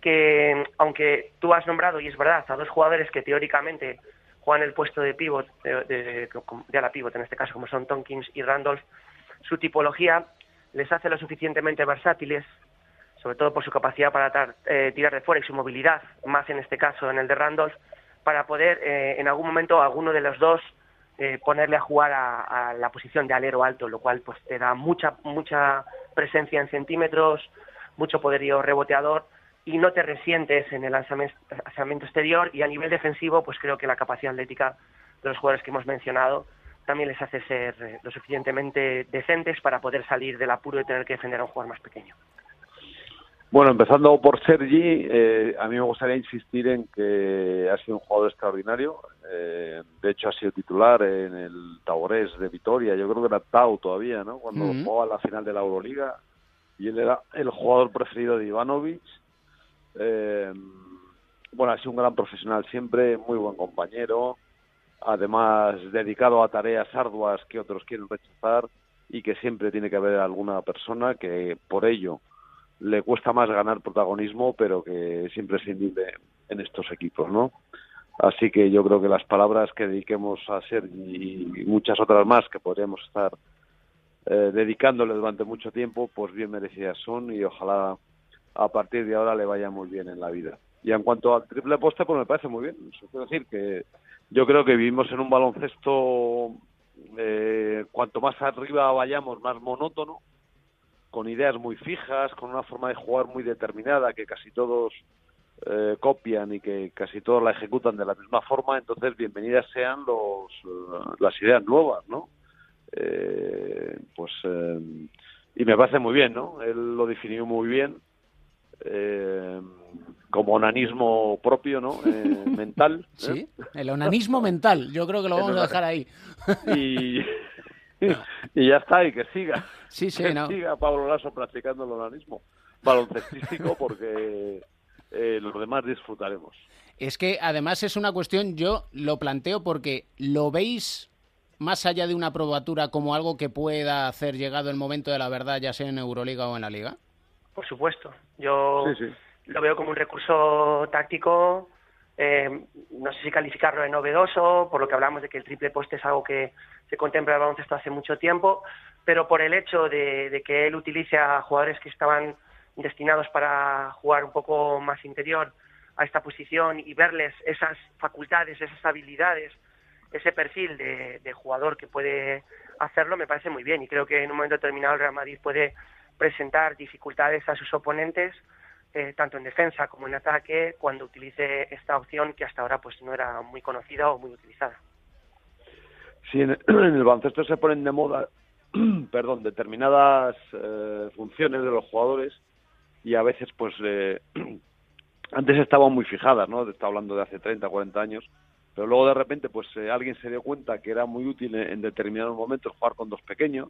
que aunque tú has nombrado, y es verdad, a dos jugadores que teóricamente juegan el puesto de pivot, de, de, la pivot en este caso, como son Tonkins y Randolph, su tipología les hace lo suficientemente versátiles, sobre todo por su capacidad para eh, tirar de fuera y su movilidad, más en este caso en el de Randolph, para poder eh, en algún momento alguno de los dos eh, ponerle a jugar a, la posición de alero alto, lo cual pues te da mucha mucha presencia en centímetros, mucho poderío reboteador y no te resientes en el lanzamiento exterior y a nivel defensivo pues creo que la capacidad atlética de los jugadores que hemos mencionado también les hace ser eh, lo suficientemente decentes para poder salir del apuro de tener que defender a un jugador más pequeño. Bueno, empezando por Sergi, eh, a mí me gustaría insistir en que ha sido un jugador extraordinario. Eh, de hecho, ha sido titular en el Taurés de Vitoria. Yo creo que era Tau todavía, ¿no? Cuando jugaba la final de la Euroliga. Y él era el jugador preferido de Ivanovic. Eh, bueno, ha sido un gran profesional siempre, muy buen compañero. Además, dedicado a tareas arduas que otros quieren rechazar y que siempre tiene que haber alguna persona que por ello le cuesta más ganar protagonismo, pero que es indígena en estos equipos, ¿no? Así que yo creo que las palabras que dediquemos a ser y muchas otras más que podríamos estar eh, dedicándole durante mucho tiempo, pues bien merecidas son y ojalá a partir de ahora le vaya muy bien en la vida. Y en cuanto al triple poste, pues me parece muy bien. Eso quiero decir que yo creo que vivimos en un baloncesto eh, cuanto más arriba vayamos, más monótono, con ideas muy fijas, con una forma de jugar muy determinada que casi todos eh, copian y que casi todos la ejecutan de la misma forma, entonces bienvenidas sean los, eh, las ideas nuevas, ¿no? Eh, pues y me parece muy bien, ¿no? Él lo definió muy bien como onanismo propio, ¿no? [LAUGHS] mental. Sí, el onanismo mental. Yo creo que lo [LAUGHS] vamos a dejar ahí. [LAUGHS] y, [LAUGHS] y ya está, y que siga. Sí, sí, que no. siga Pablo Lasso practicando el onanismo baloncestístico [LAUGHS] porque eh, los demás disfrutaremos. Es que además es una cuestión, yo lo planteo porque lo veis más allá de una probatura como algo que pueda hacer llegado el momento de la verdad, ya sea en Euroliga o en la Liga. Por supuesto, yo lo veo como un recurso táctico, eh, no sé si calificarlo de novedoso, por lo que hablamos de que el triple poste es algo que se contempla el baloncesto hace mucho tiempo, pero por el hecho de que él utilice a jugadores que estaban destinados para jugar un poco más interior a esta posición y verles esas facultades, esas habilidades, ese perfil de, jugador que puede hacerlo, me parece muy bien. Y creo que en un momento determinado el Real Madrid puede presentar dificultades a sus oponentes, eh, tanto en defensa como en ataque, cuando utilice esta opción que hasta ahora pues no era muy conocida o muy utilizada. Sí, en [CLEARS THROAT] el, baloncesto se ponen de moda, [CLEARS THROAT] perdón, determinadas eh, funciones de los jugadores y a veces pues eh, [CLEARS THROAT] antes estaban muy fijadas, ¿no? Está hablando de hace 30, 40 años, pero luego de repente pues eh, alguien se dio cuenta que era muy útil en, determinados momentos jugar con dos pequeños,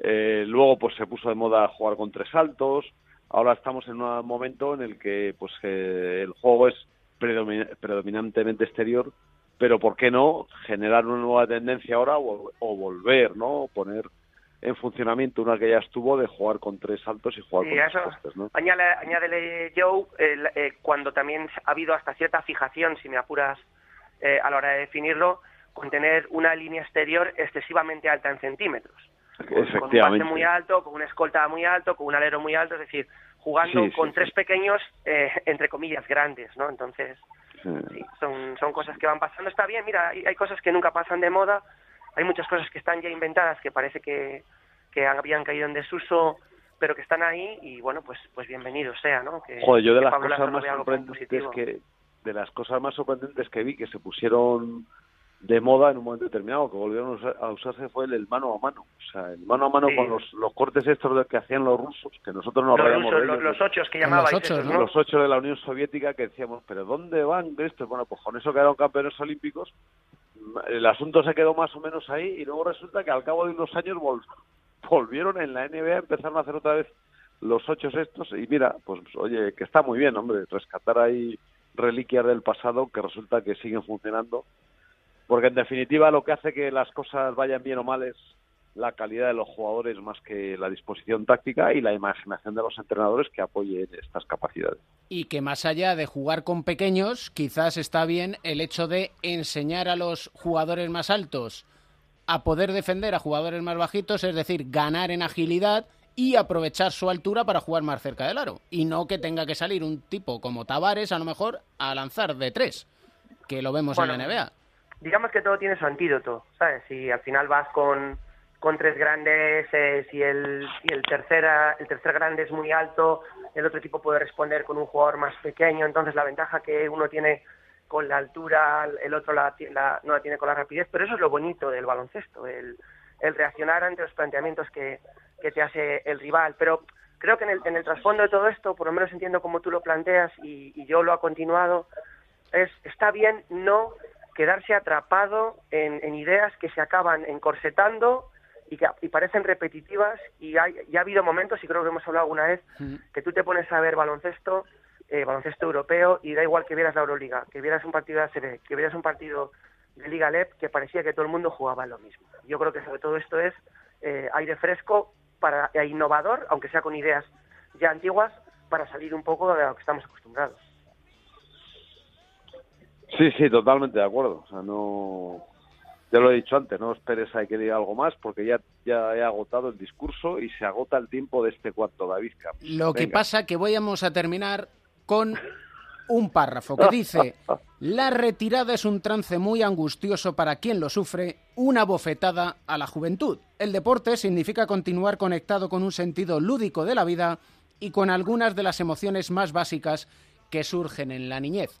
eh, luego pues se puso de moda jugar con tres altos, ahora estamos en un momento en el que pues el juego es predominantemente exterior, pero ¿por qué no generar una nueva tendencia ahora o, o volver, ¿no? Poner en funcionamiento una que ya estuvo de jugar con tres altos y jugar con tres postes, ¿no? añádele Joe, eh, cuando también ha habido hasta cierta fijación, si me apuras eh, a la hora de definirlo, con tener una línea exterior excesivamente alta en centímetros. Con un base muy alto, con una escolta muy alto, con un alero muy alto, es decir, jugando con tres pequeños, eh, [LAUGHS] entre comillas, grandes, ¿no? Entonces, son, son cosas que van pasando. Está bien, mira, hay cosas que nunca pasan de moda, hay muchas cosas que están ya inventadas que parece que, que habían caído en desuso pero que están ahí y bueno pues pues bienvenido sea no que, Joder, yo de las cosas más sorprendentes que de las cosas más sorprendentes que vi que se pusieron de moda en un momento determinado que volvieron a usarse fue el, mano a mano. O sea el mano a mano con los, los cortes estos que hacían los rusos que nosotros nos los los, los, ocho que llamabais los ocho, los ocho de la Unión Soviética que decíamos pero dónde van estos bueno pues con eso quedaron campeones olímpicos. El asunto se quedó más o menos ahí y luego resulta que al cabo de unos años volvieron en la NBA, empezaron a hacer otra vez los ocho estos y mira, pues oye, que está muy bien, hombre, rescatar ahí reliquias del pasado que resulta que siguen funcionando, porque en definitiva lo que hace que las cosas vayan bien o mal es la calidad de los jugadores más que la disposición táctica y la imaginación de los entrenadores que apoyen estas capacidades. Y que más allá de jugar con pequeños, quizás está bien el hecho de enseñar a los jugadores más altos a poder defender a jugadores más bajitos, es decir, ganar en agilidad y aprovechar su altura para jugar más cerca del aro. Y no que tenga que salir un tipo como Tavares, a lo mejor, a lanzar de tres, que lo vemos en la NBA. Digamos que todo tiene su antídoto, ¿sabes? Si al final vas con con tres grandes, eh, si, el, si el, tercera, el tercer grande es muy alto, el otro equipo puede responder con un jugador más pequeño, entonces la ventaja que uno tiene con la altura, el otro la, no la tiene con la rapidez, pero eso es lo bonito del baloncesto, el, el reaccionar ante los planteamientos que, que te hace el rival, pero creo que en el, en el trasfondo de todo esto, por lo menos entiendo cómo tú lo planteas y, y yo lo ha continuado, es está bien no quedarse atrapado en, en ideas que se acaban encorsetando y que y parecen repetitivas y, hay, ha habido momentos, y creo que hemos hablado alguna vez, que tú te pones a ver baloncesto, eh, baloncesto europeo y da igual que vieras la Euroliga, que vieras un partido de ACB, que vieras un partido de Liga LEP, que parecía que todo el mundo jugaba lo mismo. Yo creo que sobre todo esto es eh, aire fresco para e innovador, aunque sea con ideas ya antiguas, para salir un poco de lo que estamos acostumbrados. Sí, sí, totalmente de acuerdo. O sea, no, ya lo he dicho antes, no esperes a que diga algo más porque ya, ya he agotado el discurso y se agota el tiempo de este cuarto David Lo que pasa que vamos a terminar con un párrafo que dice, [LAUGHS] la retirada es un trance muy angustioso para quien lo sufre, una bofetada a la juventud. El deporte significa continuar conectado con un sentido lúdico de la vida y con algunas de las emociones más básicas que surgen en la niñez.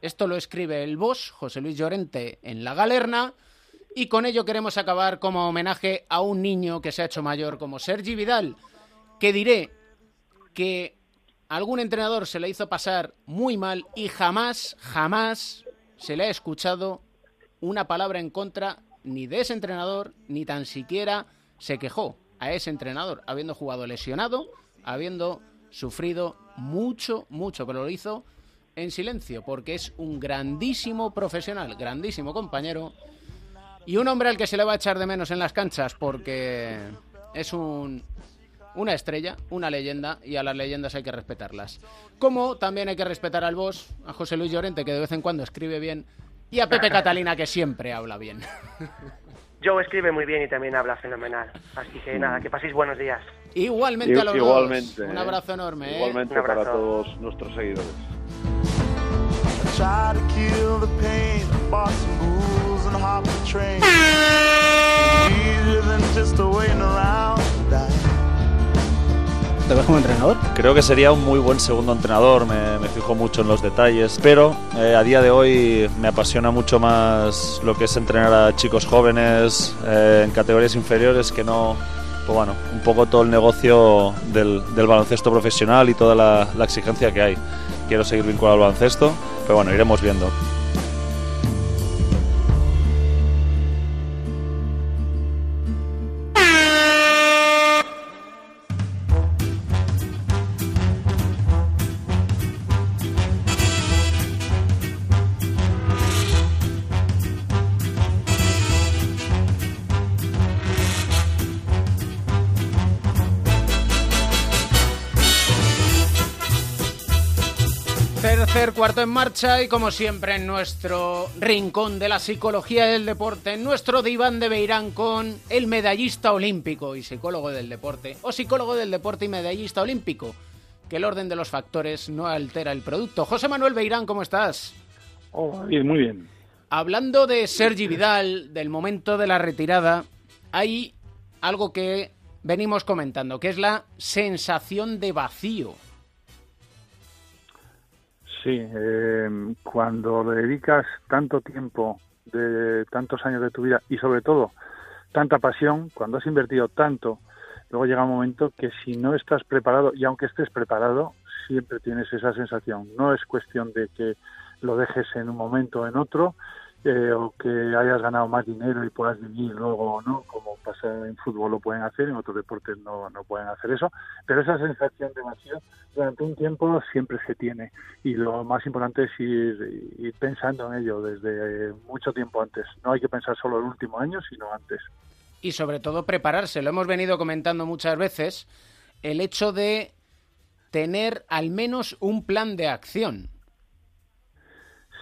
Esto lo escribe el boss, José Luis Llorente, en La Galerna, y con ello queremos acabar como homenaje a un niño que se ha hecho mayor como Sergi Vidal, que diré que algún entrenador se le hizo pasar muy mal y jamás, jamás se le ha escuchado una palabra en contra ni de ese entrenador, ni tan siquiera se quejó a ese entrenador, habiendo jugado lesionado, habiendo sufrido mucho, mucho, pero lo hizo en silencio, porque es un grandísimo profesional, grandísimo compañero, y un hombre al que se le va a echar de menos en las canchas, porque es un, una estrella, una leyenda, y a las leyendas hay que respetarlas. Como también hay que respetar al boss, a José Luis Llorente, que de vez en cuando escribe bien, y a Pepe Catalina, que siempre habla bien. Joe escribe muy bien y también habla fenomenal. Así que nada, que paséis buenos días. Igualmente a los Igualmente, dos. Un ¿eh? abrazo enorme. ¿eh? Igualmente abrazo. para todos nuestros seguidores. Try to kill the pain, bought some booze and hopped the train. Easier than just waiting around to die. ¿Te ves como entrenador? Creo que sería un muy buen segundo entrenador, me, me fijo mucho en los detalles, pero eh, a día de hoy me apasiona mucho más lo que es entrenar a chicos jóvenes eh, en categorías inferiores que no, pues bueno, un poco todo el negocio del, del baloncesto profesional y toda la, la exigencia que hay. Quiero seguir vinculado al baloncesto, pero bueno, iremos viendo. Marcha y como siempre en nuestro rincón de la psicología del deporte, en nuestro diván de Beirán con el medallista olímpico y psicólogo del deporte, o psicólogo del deporte y medallista olímpico, que el orden de los factores no altera el producto. José Manuel Beirán, ¿cómo estás? Oh, bien, muy bien. Hablando de Sergi Vidal, del momento de la retirada, hay algo que venimos comentando, que es la sensación de vacío. Sí, eh, cuando le dedicas tanto tiempo, de tantos años de tu vida y sobre todo tanta pasión, cuando has invertido tanto, luego llega un momento que si no estás preparado, y aunque estés preparado, siempre tienes esa sensación. No es cuestión de que lo dejes en un momento o en otro, eh, o que hayas ganado más dinero y puedas vivir luego o no, como pasa en fútbol lo pueden hacer, en otros deportes no, no pueden hacer eso, pero esa sensación de vacío durante un tiempo siempre se tiene y lo más importante es ir, ir pensando en ello desde eh, mucho tiempo antes. No hay que pensar solo el último año, sino antes. y sobre todo prepararse. Lo hemos venido comentando muchas veces, el hecho de tener al menos un plan de acción.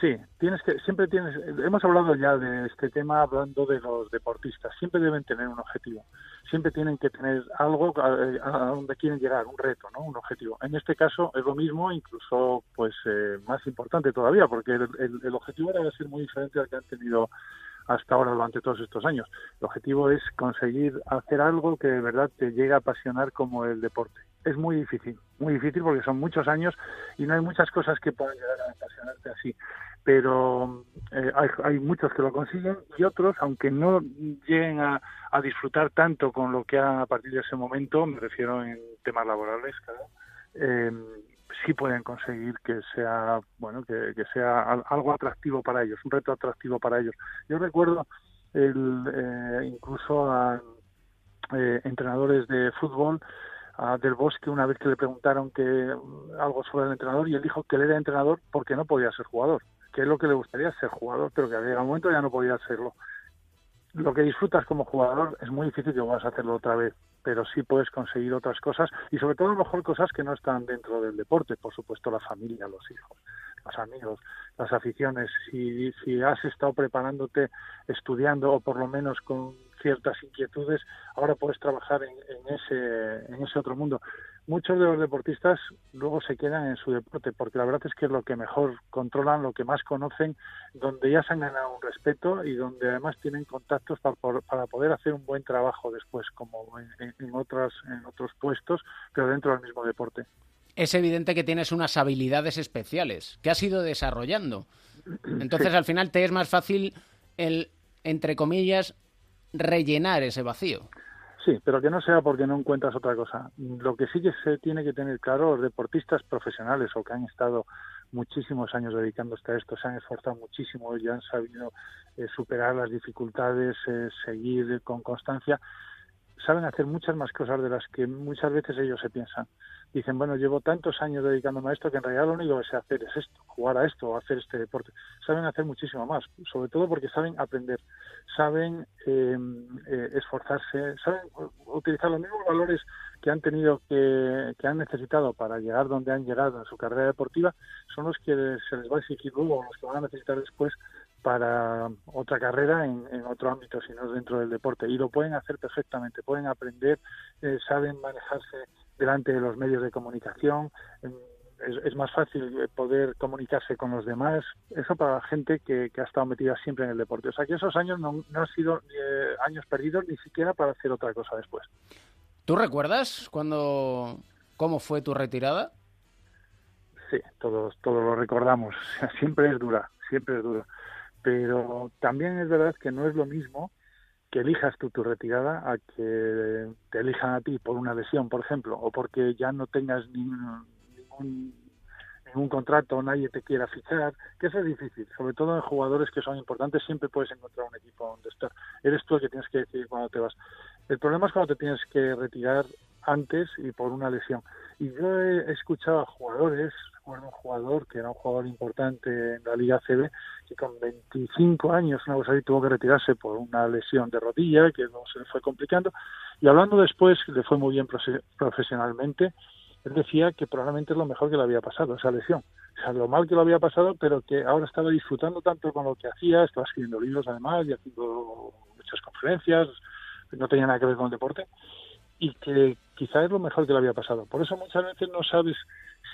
Sí, tienes que siempre tienes. Hemos hablado ya de este tema hablando de los deportistas. Siempre deben tener un objetivo. Siempre tienen que tener algo a, a donde quieren llegar, un reto, ¿no? Un objetivo. En este caso es lo mismo, incluso pues eh, más importante todavía, porque el, el, el objetivo era ser muy diferente al que han tenido hasta ahora durante todos estos años. El objetivo es conseguir hacer algo que de verdad te llegue a apasionar como el deporte. Es muy difícil, muy difícil porque son muchos años y no hay muchas cosas que puedan llegar a apasionarte así. Pero eh, hay, muchos que lo consiguen y otros, aunque no lleguen a, a disfrutar tanto con lo que hagan a partir de ese momento, me refiero en temas laborales, claro, eh, sí pueden conseguir que sea bueno que, que, sea algo atractivo para ellos un reto atractivo para ellos yo recuerdo el, eh, incluso a eh, entrenadores de fútbol del Bosque una vez que le preguntaron que algo sobre el entrenador y él dijo que él era entrenador porque no podía ser jugador que es lo que le gustaría ser jugador pero que había un momento ya no podía serlo lo que disfrutas como jugador es muy difícil que vas a hacerlo otra vez pero sí puedes conseguir otras cosas y sobre todo a lo mejor cosas que no están dentro del deporte, por supuesto la familia, los hijos, los amigos, las aficiones. Si, si has estado preparándote, estudiando o por lo menos con ciertas inquietudes, ahora puedes trabajar en, en, ese, en ese otro mundo. Muchos de los deportistas luego se quedan en su deporte, porque la verdad es que es lo que mejor controlan, lo que más conocen, donde ya se han ganado un respeto y donde además tienen contactos para, para poder hacer un buen trabajo después, como en, en, otras, en otros puestos, pero dentro del mismo deporte. Es evidente que tienes unas habilidades especiales que has ido desarrollando. [CLEARS THROAT] Entonces, al final te es más fácil el, entre comillas, rellenar ese vacío. Sí, pero que no sea porque no encuentras otra cosa. Lo que sí que se tiene que tener claro, los deportistas profesionales o que han estado muchísimos años dedicándose a esto, se han esforzado muchísimo y han sabido eh, superar las dificultades, eh, seguir con constancia, saben hacer muchas más cosas de las que muchas veces ellos se piensan. Dicen, bueno, llevo tantos años dedicándome a esto que en realidad lo único que sé hacer es esto, jugar a esto hacer este deporte. Saben hacer muchísimo más, sobre todo porque saben aprender, saben eh, eh, esforzarse, saben utilizar los mismos valores que han tenido que, que han necesitado para llegar donde han llegado en su carrera deportiva, son los que se les va a exigir luego, los que van a necesitar después para otra carrera en, en, otro ámbito, si no es dentro del deporte. Y lo pueden hacer perfectamente, pueden aprender, eh, saben manejarse delante de los medios de comunicación, es, es, más fácil poder comunicarse con los demás. Eso para la gente que, que, ha estado metida siempre en el deporte. O sea que esos años no, no han sido eh, años perdidos ni siquiera para hacer otra cosa después. ¿Tú recuerdas cuando cómo fue tu retirada? Sí, todos, todos lo recordamos. [LAUGHS] siempre es dura, siempre es dura pero también es verdad que no es lo mismo que elijas tú tu retirada a que te elijan a ti por una lesión, por ejemplo, o porque ya no tengas ningún, ningún, ningún contrato, nadie te quiera fichar, que es difícil, sobre todo en jugadores que son importantes, siempre puedes encontrar un equipo donde estar. Eres tú el que tienes que decidir cuando te vas. El problema es cuando te tienes que retirar antes y por una lesión. Y yo he escuchado a jugadores, un jugador que era un jugador importante en la Liga CB, que con 25 años, una cosa así, tuvo que retirarse por una lesión de rodilla, que no se le fue complicando, y hablando después, le fue muy bien profesionalmente, él decía que probablemente es lo mejor que le había pasado, esa lesión. O sea, lo mal que lo había pasado, pero que ahora estaba disfrutando tanto con lo que hacía, estaba escribiendo libros además y haciendo muchas conferencias, no tenía nada que ver con el deporte, y que quizá es lo mejor que le había pasado. Por eso muchas veces no sabes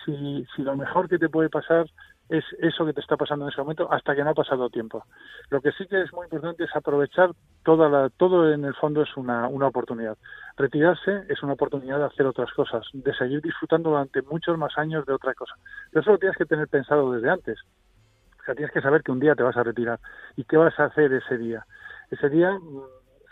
si, si lo mejor que te puede pasar es eso que te está pasando en ese momento hasta que no ha pasado tiempo. Lo que sí que es muy importante es aprovechar toda la, todo en el fondo es una, una oportunidad. Retirarse es una oportunidad de hacer otras cosas, de seguir disfrutando durante muchos más años de otra cosa. Pero eso lo tienes que tener pensado desde antes. O sea, tienes que saber que un día te vas a retirar y qué vas a hacer ese día. Ese día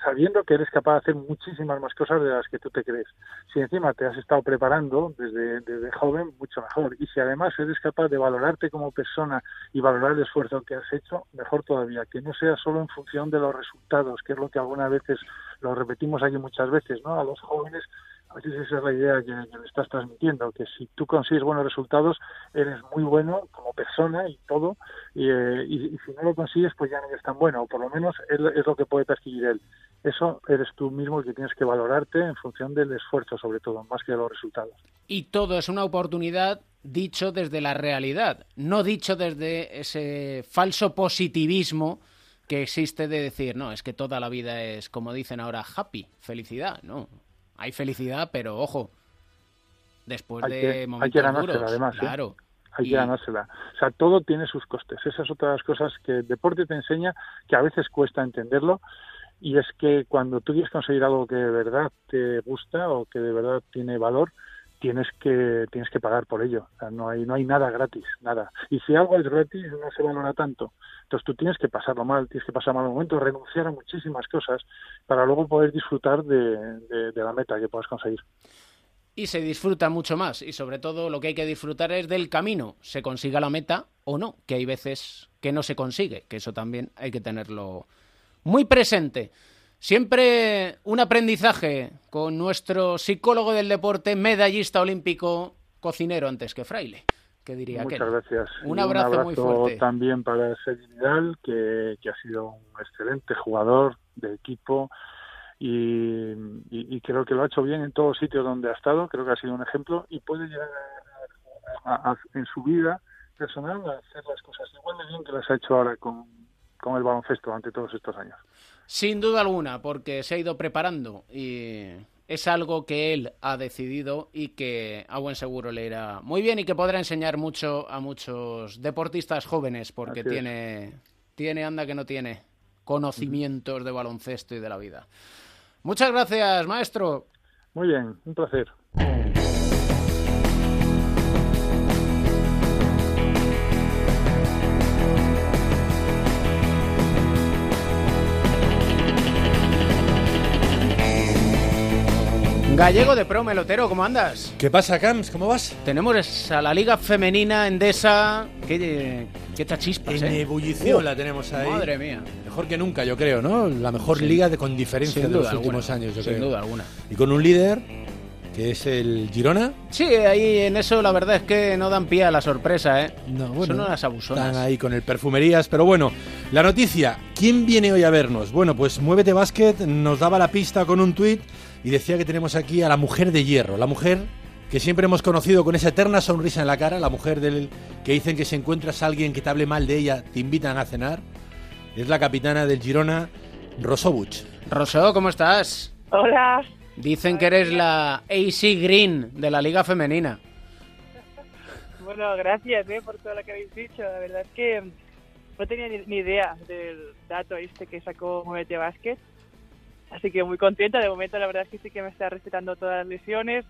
sabiendo que eres capaz de hacer muchísimas más cosas de las que tú te crees. Si encima te has estado preparando desde, desde joven, mucho mejor. Y si además eres capaz de valorarte como persona y valorar el esfuerzo que has hecho, mejor todavía. Que no sea solo en función de los resultados, que es lo que algunas veces lo repetimos aquí muchas veces, ¿no? A los jóvenes a veces esa es la idea que, que, le estás transmitiendo, que si tú consigues buenos resultados, eres muy bueno como persona y todo, y, eh, y, si no lo consigues, pues ya no eres tan bueno, o por lo menos es, es, lo que puede percibir él. Eso eres tú mismo el que tienes que valorarte en función del esfuerzo, sobre todo, más que de los resultados. Y todo es una oportunidad dicho desde la realidad, no dicho desde ese falso positivismo que existe de decir, no, es que toda la vida es, como dicen ahora, happy, felicidad, no, hay felicidad, pero ojo, después hay de que, momentos hay que ganársela, duros, además, ¿eh? claro. Hay que ganársela. O sea, todo tiene sus costes. Esas otras cosas que el deporte te enseña que a veces cuesta entenderlo y es que cuando tú quieres conseguir algo que de verdad te gusta o que de verdad tiene valor, tienes que tienes que pagar por ello. O sea, no hay no hay nada gratis, nada. Y si algo es gratis no se valora tanto. Entonces tú tienes que pasarlo mal, tienes que pasar mal momentos, renunciar a muchísimas cosas para luego poder disfrutar de, de, de la meta que puedas conseguir y se disfruta mucho más y sobre todo lo que hay que disfrutar es del camino, se consiga la meta o no, que hay veces que no se consigue, que eso también hay que tenerlo muy presente. Siempre un aprendizaje con nuestro psicólogo del deporte, medallista olímpico, cocinero antes que fraile. ¿Qué diría Muchas aquel? gracias. Un abrazo, un abrazo muy fuerte. también para Sergi Vidal, que, que ha sido un excelente jugador de equipo y, y, y, creo que lo ha hecho bien en todos sitios donde ha estado. Creo que ha sido un ejemplo y puede llegar a, a, a, en su vida personal a hacer las cosas igual de bien que las ha hecho ahora con, con el baloncesto durante todos estos años. Sin duda alguna, porque se ha ido preparando y es algo que él ha decidido y que a buen seguro le irá muy bien y que podrá enseñar mucho a muchos deportistas jóvenes porque tiene, tiene, anda que no tiene, conocimientos de baloncesto y de la vida. Muchas gracias, maestro. Muy bien, un placer. Gallego de Pro, Melotero, ¿cómo andas? ¿Qué pasa, Camps? ¿Cómo vas? Tenemos a la Liga Femenina Endesa. ¿Qué, qué chispas, En eh? ebullición Uh, la tenemos ahí. Madre mía. Mejor que nunca, yo creo, ¿no? La mejor Sin- liga de, con diferencia sin de los duda últimos alguna, años, yo sin creo. duda alguna. Y con un líder que es el Girona. Sí, ahí en eso la verdad es que no dan pie a la sorpresa, ¿eh? No, bueno, Son unas abusonas. Están ahí con el perfumerías, pero bueno, la noticia, ¿quién viene hoy a vernos? Bueno, pues Muévete Basket nos daba la pista con un tuit y decía que tenemos aquí a la mujer de hierro, la mujer que siempre hemos conocido con esa eterna sonrisa en la cara, la mujer del que dicen que si encuentras a alguien que te hable mal de ella, te invitan a cenar. Es la capitana del Girona, Rosobuch. Rosó, ¿cómo estás? Hola. Dicen que eres la AC Green de la Liga Femenina. Bueno, gracias eh, por todo lo que habéis dicho. La verdad es que no tenía ni, idea del dato este que sacó Muévete Basket. Así que muy contenta. De momento, la verdad es que sí que me está respetando todas las lesiones.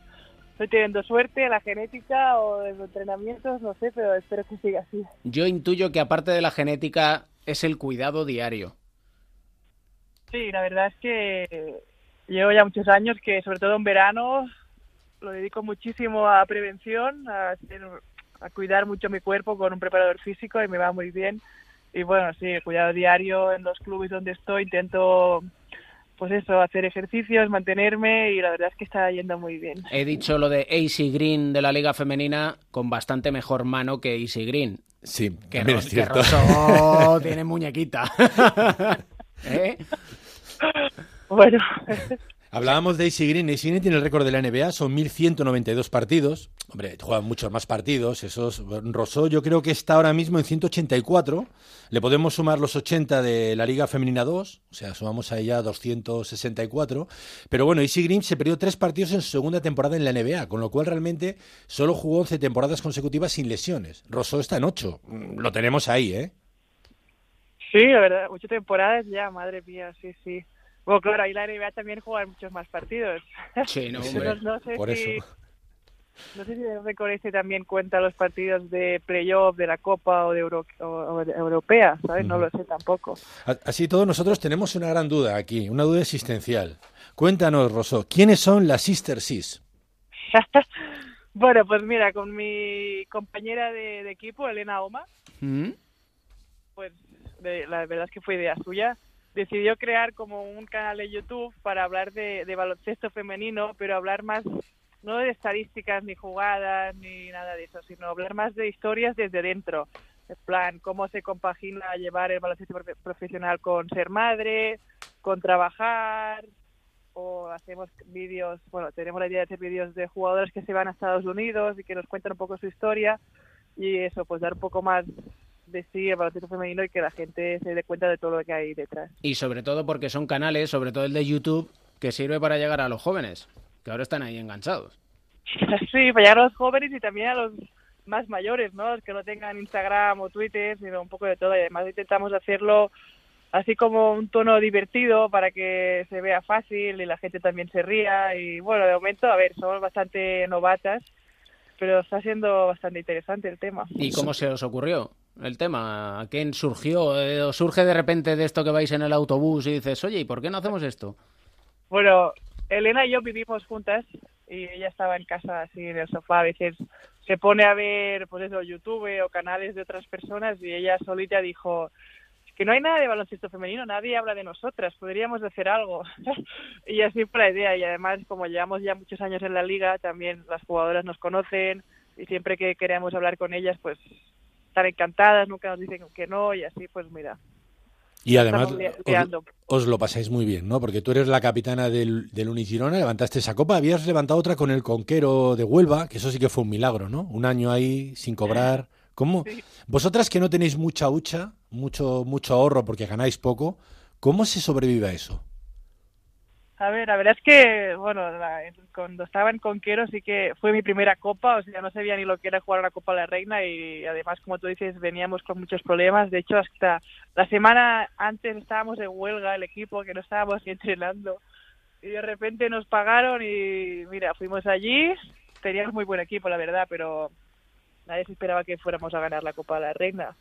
Estoy teniendo suerte, la genética o los entrenamientos, no sé, pero espero que siga así. Yo intuyo que aparte de la genética es el cuidado diario. Sí, la verdad es que llevo ya muchos años que, sobre todo en verano, lo dedico muchísimo a prevención, a, a cuidar mucho mi cuerpo con un preparador físico y me va muy bien. Y bueno, sí, el cuidado diario en los clubes donde estoy, intento, pues eso, hacer ejercicios, mantenerme y la verdad es que está yendo muy bien. He dicho lo de AC Green de la Liga Femenina con bastante mejor mano que AC Green. Sí, Que, Ros- es que cierto. Rosó [LAUGHS] tiene muñequita. [LAUGHS] [LAUGHS] ¿Eh? Bueno, Hablábamos de AC Green. AC Green tiene el récord de la NBA, son 1.192 partidos. Hombre, juegan muchos más partidos. Esos, Rosó yo creo que está ahora mismo en 184. Le podemos sumar los 80 de la Liga Femenina 2, o sea, sumamos a ella 264. Pero bueno, AC Green se perdió tres partidos en su segunda temporada en la NBA, con lo cual realmente solo jugó 11 temporadas consecutivas sin lesiones. Rosó está en 8. Lo tenemos ahí, ¿eh? sí, la verdad, muchas temporadas ya, madre mía, sí, sí. Bueno, claro, ahí la NBA también juega muchos más partidos. Sí, no, [LAUGHS] hombre. no sé Por si, eso. No sé si el récord este también cuenta los partidos de playoff de la Copa o de, Euro- o- o de Europea, ¿sabes? No lo sé tampoco. A- Así todo, nosotros tenemos una gran duda aquí, una duda existencial. Cuéntanos, Rosó, ¿quiénes son las Sister Sis? [LAUGHS] bueno, pues mira, con mi compañera de, de equipo, Elena Oma, ¿Mm? pues de- la verdad es que fue idea suya, decidió crear como un canal de YouTube para hablar de, de baloncesto femenino, pero hablar más, no de estadísticas ni jugadas ni nada de eso, sino hablar más de historias desde dentro. En plan, cómo se compagina llevar el baloncesto profe- profesional con ser madre, con trabajar, o hacemos vídeos, bueno, tenemos la idea de hacer vídeos de jugadores que se van a Estados Unidos y que nos cuentan un poco su historia y eso, pues dar un poco más de sí el baloncesto femenino y que la gente se dé cuenta de todo lo que hay detrás. Y sobre todo porque son canales, sobre todo el de YouTube, que sirve para llegar a los jóvenes, que ahora están ahí enganchados. [LAUGHS] Sí, para llegar a los jóvenes y también a los más mayores, ¿no? Los que no tengan Instagram o Twitter, sino un poco de todo. Y además intentamos hacerlo así como un tono divertido para que se vea fácil y la gente también se ría. Y bueno, de momento, a ver, somos bastante novatas, pero está siendo bastante interesante el tema. ¿Y cómo se os ocurrió el tema? ¿A quién surgió? Eh, ¿Os surge de repente de esto que vais en el autobús y dices, oye, ¿y por qué no hacemos esto? Bueno, Elena y yo vivimos juntas y ella estaba en casa así en el sofá. A veces se pone a ver, pues eso, YouTube o canales de otras personas y ella solita dijo "Es que no hay nada de baloncesto femenino, nadie habla de nosotras, podríamos hacer algo. [LAUGHS] y así fue la idea y además como llevamos ya muchos años en la liga, también las jugadoras nos conocen y siempre que queremos hablar con ellas, pues están encantadas, nunca nos dicen que no y así pues mira. Y además os, lo pasáis muy bien, ¿no? Porque tú eres la capitana del, del Unigirona, levantaste esa copa, habías levantado otra con el Conquero de Huelva, que eso sí que fue un milagro, ¿no? Un año ahí sin cobrar, ¿Cómo? Vosotras que no tenéis mucha hucha, mucho, mucho ahorro porque ganáis poco, ¿cómo se sobrevive a eso? A ver, la verdad es que, bueno, la- cuando estaba en Conquero sí que fue mi primera copa, o sea, no sabía ni lo que era jugar una Copa de la Reina y además, como tú dices, veníamos con muchos problemas. De hecho, hasta la semana antes estábamos en huelga, el equipo, que no estábamos ni [LAUGHS] entrenando. Y de repente nos pagaron y, mira, fuimos allí. Teníamos muy buen equipo, la verdad, pero nadie se esperaba que fuéramos a ganar la Copa de la Reina.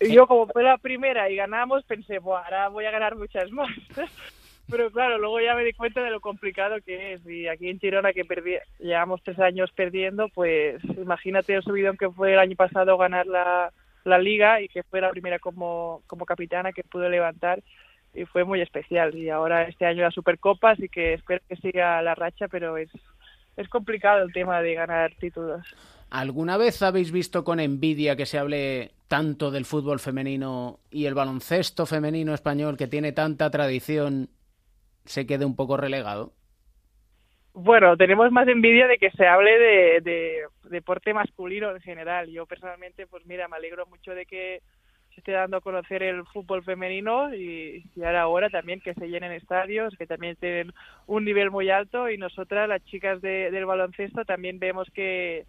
Y yo, como fue la primera y ganamos, pensé, Buah, ahora voy a ganar muchas más. [LAUGHS] Pero claro, luego ya me di cuenta de lo complicado que es. Y aquí en Girona, que perdí, llevamos tres años perdiendo, pues imagínate el subidón que fue el año pasado ganar la, la liga y que fue la primera como, como capitana que pude levantar. Y fue muy especial. Y ahora este año la Supercopa, así que espero que siga la racha, pero es, es complicado el tema de ganar títulos. ¿Alguna vez habéis visto con envidia que se hable tanto del fútbol femenino y el baloncesto femenino español que tiene tanta tradición se quede un poco relegado? Bueno, tenemos más envidia de que se hable de, de deporte masculino en general. Yo personalmente, pues mira, me alegro mucho de que se esté dando a conocer el fútbol femenino y, y ahora, ahora también que se llenen estadios, que también tienen un nivel muy alto y nosotras, las chicas de- del baloncesto, también vemos que,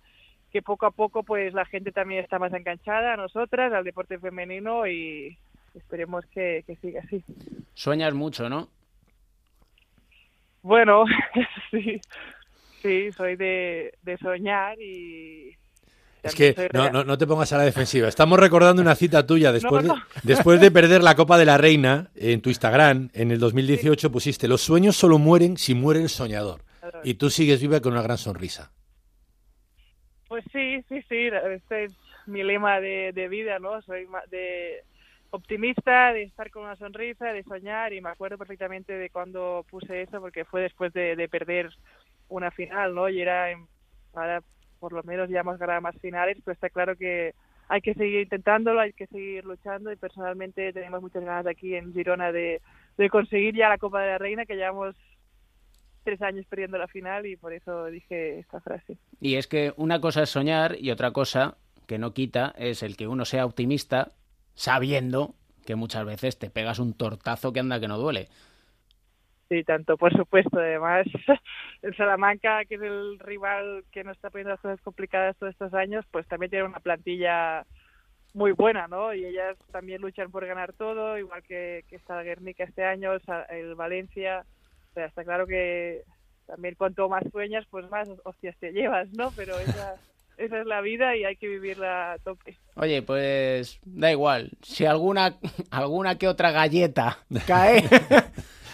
que poco a poco pues la gente también está más enganchada a nosotras, al deporte femenino y esperemos que, que siga así. Sueñas mucho, ¿no? Bueno, [LAUGHS] sí, sí, soy de, de soñar y... Es que no, no, no te pongas a la defensiva. Estamos recordando una cita tuya [LAUGHS] después, No, de, [LAUGHS] después de perder la Copa de la Reina en tu Instagram. En el 2018 pusiste, los sueños solo mueren si muere el soñador. Y tú sigues viva con una gran sonrisa. Pues sí, sí, sí, este es mi lema de, de vida, ¿no? Soy de optimista, de estar con una sonrisa, de soñar y me acuerdo perfectamente de cuando puse eso porque fue después de, de perder una final, ¿no? Y era, ahora por lo menos ya hemos ganado más finales, pero está claro que hay que seguir intentándolo, hay que seguir luchando y personalmente tenemos muchas ganas aquí en Girona de, de conseguir ya la Copa de la Reina, que llevamos tres años perdiendo la final y por eso dije esta frase. Y es que una cosa es soñar y otra cosa que no quita es el que uno sea optimista sabiendo que muchas veces te pegas un tortazo que anda que no duele. Sí, tanto, por supuesto. Además, [LAUGHS] el Salamanca, que es el rival que nos está poniendo las cosas complicadas todos estos años, pues también tiene una plantilla muy buena, ¿no? Y ellas también luchan por ganar todo, igual que, que está el Guernica este año, el Valencia. O sea, está claro que también cuanto más sueñas, pues más hostias te llevas, ¿no? Pero esa, esa es la vida y hay que vivirla a tope. Oye, pues da igual. Si alguna, [LAUGHS] alguna que otra galleta [LAUGHS] cae,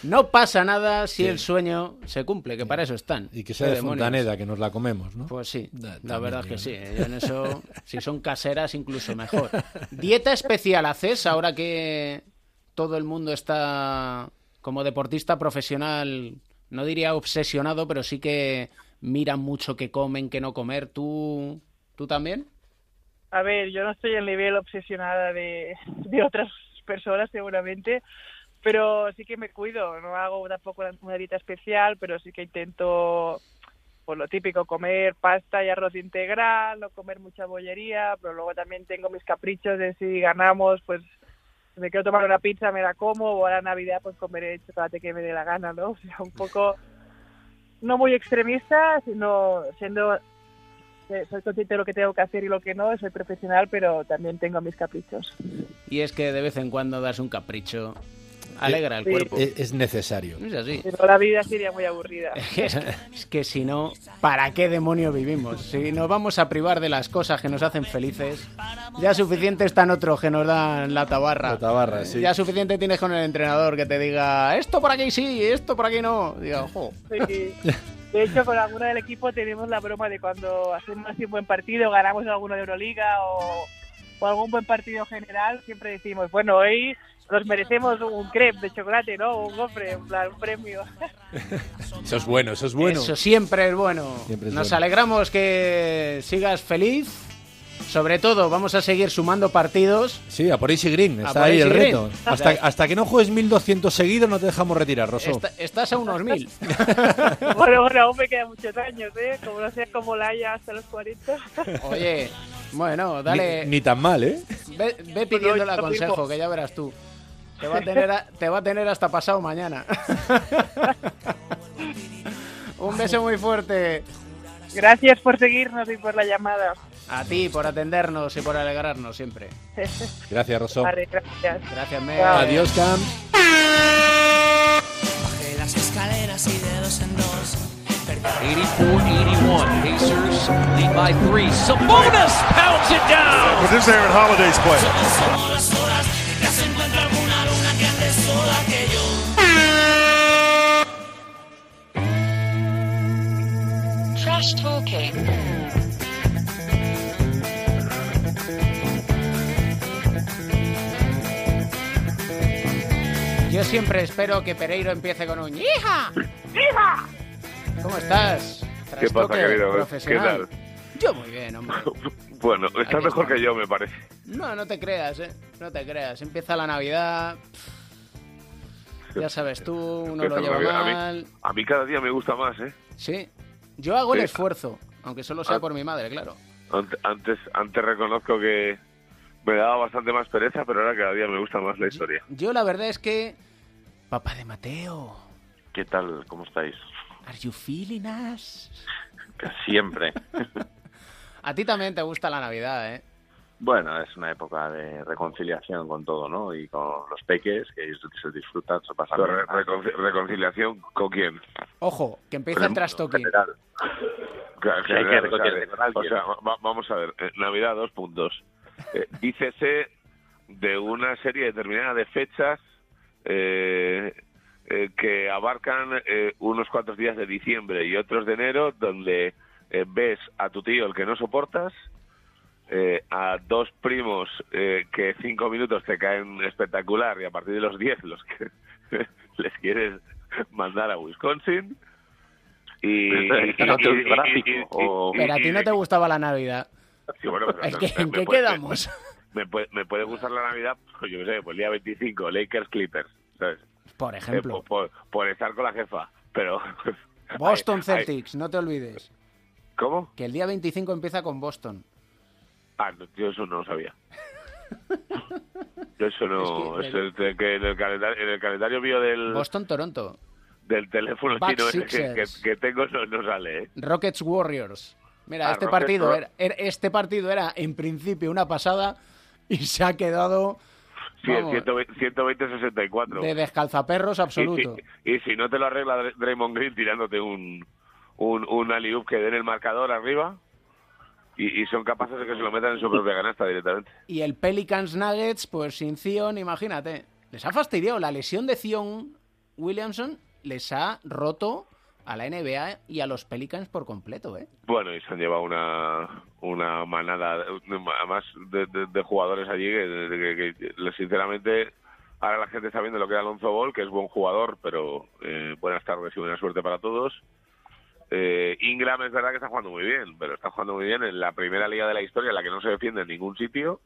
no pasa nada si el sueño se cumple, que para eso están. Y que sea de ¿Qué demonios? Fontaneda, que nos la comemos, ¿no? Pues sí, la también verdad es que sí. ¿eh? Yo en eso, si son caseras, incluso mejor. ¿Dieta especial haces ahora que todo el mundo está como deportista profesional? No diría obsesionado, pero sí que miran mucho qué comen, qué no comer. ¿Tú, ¿tú también? A ver, yo no estoy al nivel obsesionada de, de otras personas seguramente, pero sí que me cuido. No hago tampoco una dieta especial, pero sí que intento, por lo típico, comer pasta y arroz integral, no comer mucha bollería, pero luego también tengo mis caprichos de si ganamos, pues me quiero tomar una pizza me la como, o a la Navidad pues comeré el chocolate que me dé la gana, ¿no? [LAUGHS] O sea, un poco no muy extremista, sino siendo eh, soy consciente de lo que tengo que hacer y lo que no, soy profesional, pero también tengo mis caprichos. Y es que de vez en cuando darse un capricho alegra el Sí. cuerpo. Es, es necesario. Es así. Pero la vida sería muy aburrida. [LAUGHS] Es, es que si no, ¿para qué demonio vivimos? Si nos vamos a privar de las cosas que nos hacen felices, ya suficiente están otros que nos dan la tabarra. La tabarra, sí. Ya suficiente tienes con el entrenador que te diga, esto por aquí sí, esto por aquí no. Diga, ojo. Sí. De hecho, con alguno del equipo tenemos la broma de cuando hacemos un buen partido, ganamos alguno de Euroliga o, o algún buen partido general, siempre decimos, bueno, hoy nos merecemos un crepe de chocolate, ¿no? Un gofre, en plan, un premio. [LAUGHS] Eso es bueno, eso es bueno. Eso siempre es bueno. Siempre es Nos bueno. alegramos que sigas feliz Sobre todo, vamos a seguir sumando partidos. Sí, a por Easy Green, está ahí el Green. reto. Hasta, hasta que no juegues 1200 seguidos no te dejamos retirar, Rosso. Estás a unos mil. [LAUGHS] Bueno, bueno, aún me quedan muchos años, ¿eh? Como no sea como la haya hasta los 40. Oye, bueno, dale. Ni, ni tan mal, ¿eh? Ve, ve pidiéndole consejo, que ya verás tú. Te va a tener, a- te va a tener hasta pasado mañana. [LAUGHS] Un beso muy fuerte. Gracias por seguirnos y por la llamada. A ti por atendernos y por alegrarnos siempre. [LAUGHS] Gracias, Rosso. Vale, gracias. Gracias, Meg. Chao. Adiós, Cam. Bajé las escaleras y de dos en dos. 84-81. Pacers lead by three. Sabonis pounds it down. This Aaron Holiday's play. Trash talking. Yo siempre espero que Pereiro empiece con un ¡Hija! ¡Hija! ¿Cómo estás? ¿Qué pasa, querido? ¿Qué tal? Yo muy bien, hombre. [LAUGHS] Bueno, estás mejor que yo, me parece. No, no te creas, ¿eh? No te creas. Empieza la Navidad. Ya sabes tú, uno lo Empieza lleva Navidad. A mí- mal. A mí cada día me gusta más, ¿eh? Sí. Yo hago el Sí. esfuerzo, aunque solo sea Ah. por mi madre, claro. Ante- Antes, antes reconozco que me daba bastante más pereza, pero ahora cada día me gusta más la historia. Yo la verdad es que... Papá de Mateo, ¿Qué tal? ¿Cómo estáis? ¿are you feeling us? [LAUGHS] Siempre. [LAUGHS] A ti también te gusta la Navidad, ¿eh? Bueno, es una época de reconciliación con todo, ¿no? Y con los peques, que ellos se disfrutan, se pasan Pero ¿Reconciliación con quién? Ojo, que empieza el claro, reconciliarse o sea, va- vamos a ver, eh, Navidad, dos puntos. Eh, [LAUGHS] dícese de una serie determinada de fechas eh, eh, que abarcan eh, unos cuantos días de diciembre y otros de enero, donde eh, ves a tu tío el que no soportas, eh, a dos primos eh, que cinco minutos te caen espectacular y a partir de los diez los que [LAUGHS] les quieres mandar a Wisconsin. Y, ¿Es autobiográfico o- Pero a ti no te gustaba la Navidad. Sí, bueno, pero Es no, que, me- ¿En me qué puede- quedamos? [LAUGHS] Me, puede, me puede gustar la Navidad, pues yo qué sé, pues el día 25, Lakers Clippers, ¿sabes? Por Eh, ejemplo, por, por- por estar con la jefa, pero... [LAUGHS] Boston Ay, ay, Celtics, no te olvides. ¿Cómo? Que el día 25 empieza con Boston. Ah, no, yo eso no lo sabía. Yo eso no... [LAUGHS] Es el que en, el calendario, en el calendario mío del, Boston-Toronto. del teléfono chino ese que, que, tengo no, no sale, ¿eh? Rockets Warriors. Mira, Ah, este Rockets- partido era, era- este partido era en principio una pasada y se ha quedado Sí, el vamos, 120-64. de descalzaperros absoluto. Y si, y si no te lo arregla Dra- Draymond Green tirándote un, un, un alley-oop que den el marcador arriba y, y son capaces de que se lo metan en su propia canasta directamente. Y el Pelicans Nuggets, pues sin Zion, imagínate. Les ha fastidiado. La lesión de Zion Williamson les ha roto a la NBA y a los Pelicans por completo, ¿eh? Bueno, y se han llevado una, una manada, además de, de- de jugadores allí que, de- que- que, sinceramente ahora la gente está viendo lo que es Alonso Ball, que es buen jugador, pero eh, buenas tardes y buena suerte para todos. Eh, Ingram es verdad que está jugando muy bien, pero está jugando muy bien en la primera liga de la historia en la que no se defiende en ningún sitio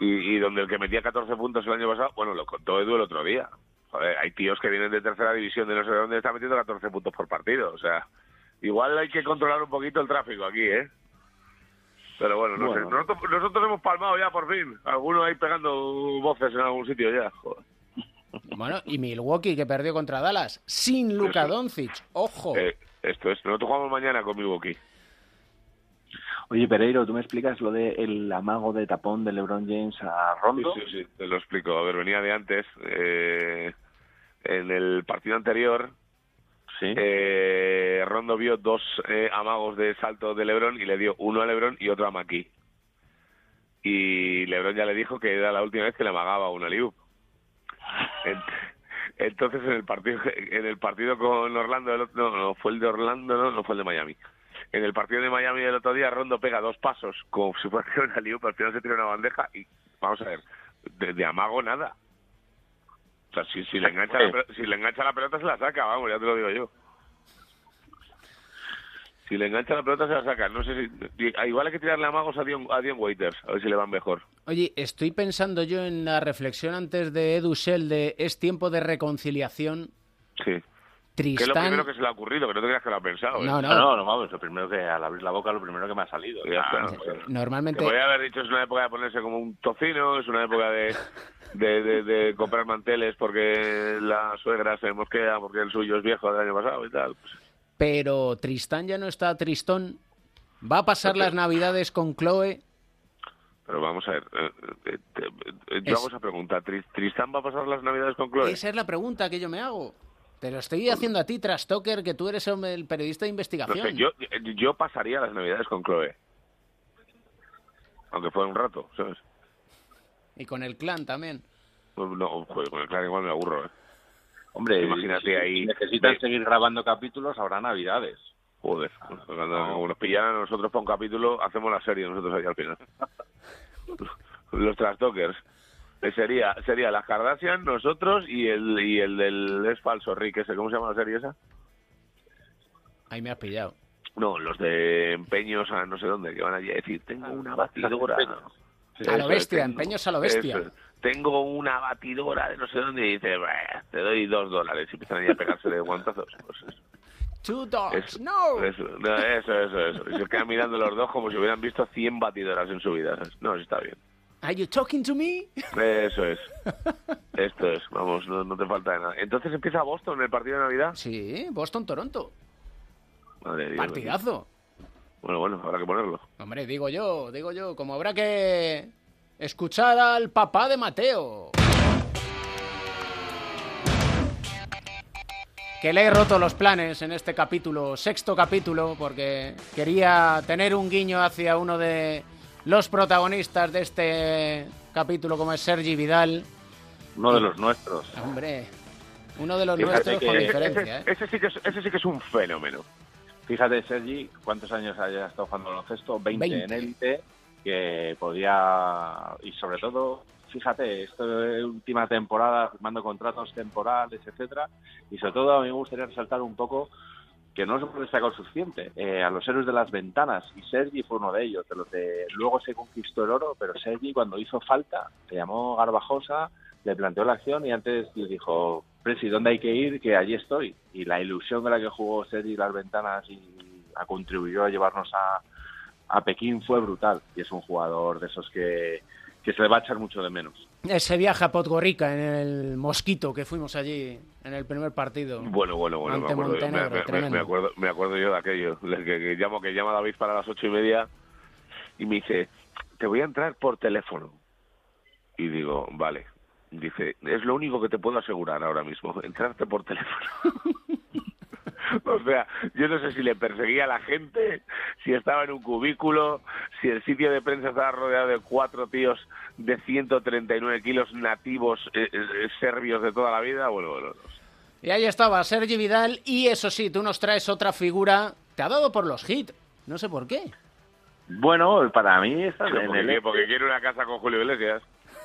y, y donde el que metía 14 puntos el año pasado, bueno, lo contó Edu el otro día. Joder, hay tíos que vienen de tercera división de no sé dónde están metiendo 14 puntos por partido, o sea, igual hay que controlar un poquito el tráfico aquí, ¿eh? Pero bueno, no Bueno. sé. Nosotros, nosotros hemos palmado ya por fin. Algunos ahí pegando voces en algún sitio ya. Joder. Bueno, y Milwaukee que perdió contra Dallas sin Luka Doncic. Ojo. Eh, esto es, nosotros jugamos mañana con Milwaukee. Oye, Pereiro, ¿tú me explicas lo del amago de tapón de LeBron James a Rondo? Sí, sí, sí, te lo explico. A ver, venía de antes. eh, en el partido anterior, eh, Rondo vio dos eh, amagos de salto de Lebron y le dio uno a Lebron y otro a Maki. Y Lebron ya le dijo que era la última vez que le amagaba una Liu. [LAUGHS] Entonces en el partido en el partido con Orlando el otro- no, no fue el de Orlando no no fue el de Miami en el partido de Miami del otro día Rondo pega dos pasos como si fuera una liu pero al final se tira una bandeja y vamos a ver de, de amago nada o sea si, si le engancha la, pel- si le engancha la pelota se la saca vamos ya te lo digo yo Si le engancha la pelota se la saca. No sé si... Igual hay que tirarle a magos a Dion, a Dion Waiters, a ver si le van mejor. Oye, estoy pensando yo en la reflexión antes de Edu Shell de es tiempo de reconciliación. Sí. Tristán... Que es lo primero que se le ha ocurrido, que no te creas que lo ha pensado. ¿eh? No, no. No, no, vamos, lo primero que al abrir la boca, lo primero que me ha salido. Ya está. Ah, pues, Normalmente... Podría haber dicho es una época de ponerse como un tocino, es una época de, de, de, de comprar manteles porque la suegra se mosquea, porque el suyo es viejo del año pasado y tal. Pues, Pero Tristán ya no está tristón. ¿Va a pasar las navidades con Chloe? Pero vamos a ver, eh, eh, eh, eh, yo Es- hago esa pregunta. ¿Tris- ¿Tristán va a pasar las navidades con Chloe? Esa es la pregunta que yo me hago. Te lo estoy haciendo a ti, Trastoker, que tú eres el periodista de No investigación. sé, yo, yo pasaría las navidades con Chloe. Aunque fuera un rato, ¿sabes? Y con el clan también. No, no, joder, con el clan igual me aburro, ¿eh? Hombre, Imagínate si ahí- necesitan seguir grabando capítulos, habrá navidades. Joder, cuando como nos pillaran a nosotros para un capítulo, hacemos la serie nosotros ahí al final. [LAUGHS] Los trastokers. Eh, Sería, sería las Kardashian, nosotros y el y el del es falso Rick ese, ¿cómo se llama la serie esa? Ahí me has pillado. No, los de empeños a no sé dónde, que van allí a decir, tengo una batidora. A lo bestia, empeños a lo bestia. Es. Tengo una batidora de no sé dónde y dice, "Bah, te doy dos dólares y empiezan ahí a pegarse de guantazos. Pues eso. Two dogs, Eso, no. Eso, no, eso, eso, eso. Y se quedan [LAUGHS] mirando los dos como si hubieran visto 100 batidoras en su vida. No, eso está bien. Are you talking to me? Eso es. [LAUGHS] Esto es, vamos, no, no te falta de nada. Entonces empieza Boston el partido de Navidad. Sí, Boston-Toronto. Madre Dios. Partidazo. Bueno, bueno, habrá que ponerlo. Hombre, digo yo, digo yo, como habrá que escuchar al papá de Mateo. Que le he roto los planes en este capítulo, sexto capítulo, porque quería tener un guiño hacia uno de los protagonistas de este capítulo, como es Sergi Vidal. Uno de los nuestros. Hombre, uno de los Fíjate nuestros que- con ese- diferencia, ¿eh? Ese sí, que es, ese sí que es un fenómeno. Fíjate, Sergi, cuántos años haya estado jugando baloncesto, 20, 20. en élite, que podía, y sobre todo, fíjate, esto es última temporada, firmando contratos temporales, etcétera, y sobre todo a mí me gustaría resaltar un poco que no se puede destacar suficiente, eh, a los héroes de las ventanas, y Sergi fue uno de ellos, de los de luego se conquistó el oro, pero Sergi cuando hizo falta, le llamó Garbajosa, le planteó la acción y antes le dijo, Presi, ¿dónde hay que ir? Que allí estoy. Y la ilusión con la que jugó Sergi las ventanas y a- contribuyó a llevarnos a, a Pekín fue brutal. Y es un jugador de esos que, que se le va a echar mucho de menos. Ese viaje a Podgorica en el Mosquito que fuimos allí en el primer partido. Bueno, bueno, bueno, me Ante acuerdo, yo, me, me- me- me acuerdo, me acuerdo yo de aquello, que, que llamo, que llama David para las ocho y media y me dice, te voy a entrar por teléfono. Y digo, vale. Dice, es lo único que te puedo asegurar ahora mismo, [LAUGHS] entrarte por teléfono. [LAUGHS] [LAUGHS] o sea, yo no sé si le perseguía a la gente, si estaba en un cubículo, si el sitio de prensa estaba rodeado de cuatro tíos de 139 kilos nativos eh, eh, serbios de toda la vida. Bueno, bueno, no sé. Y ahí estaba Sergi Vidal y eso sí, tú nos traes otra figura. Te ha dado por los hits. No sé por qué. Bueno, para mí está en porque, el porque quiere una casa con Julio Iglesias.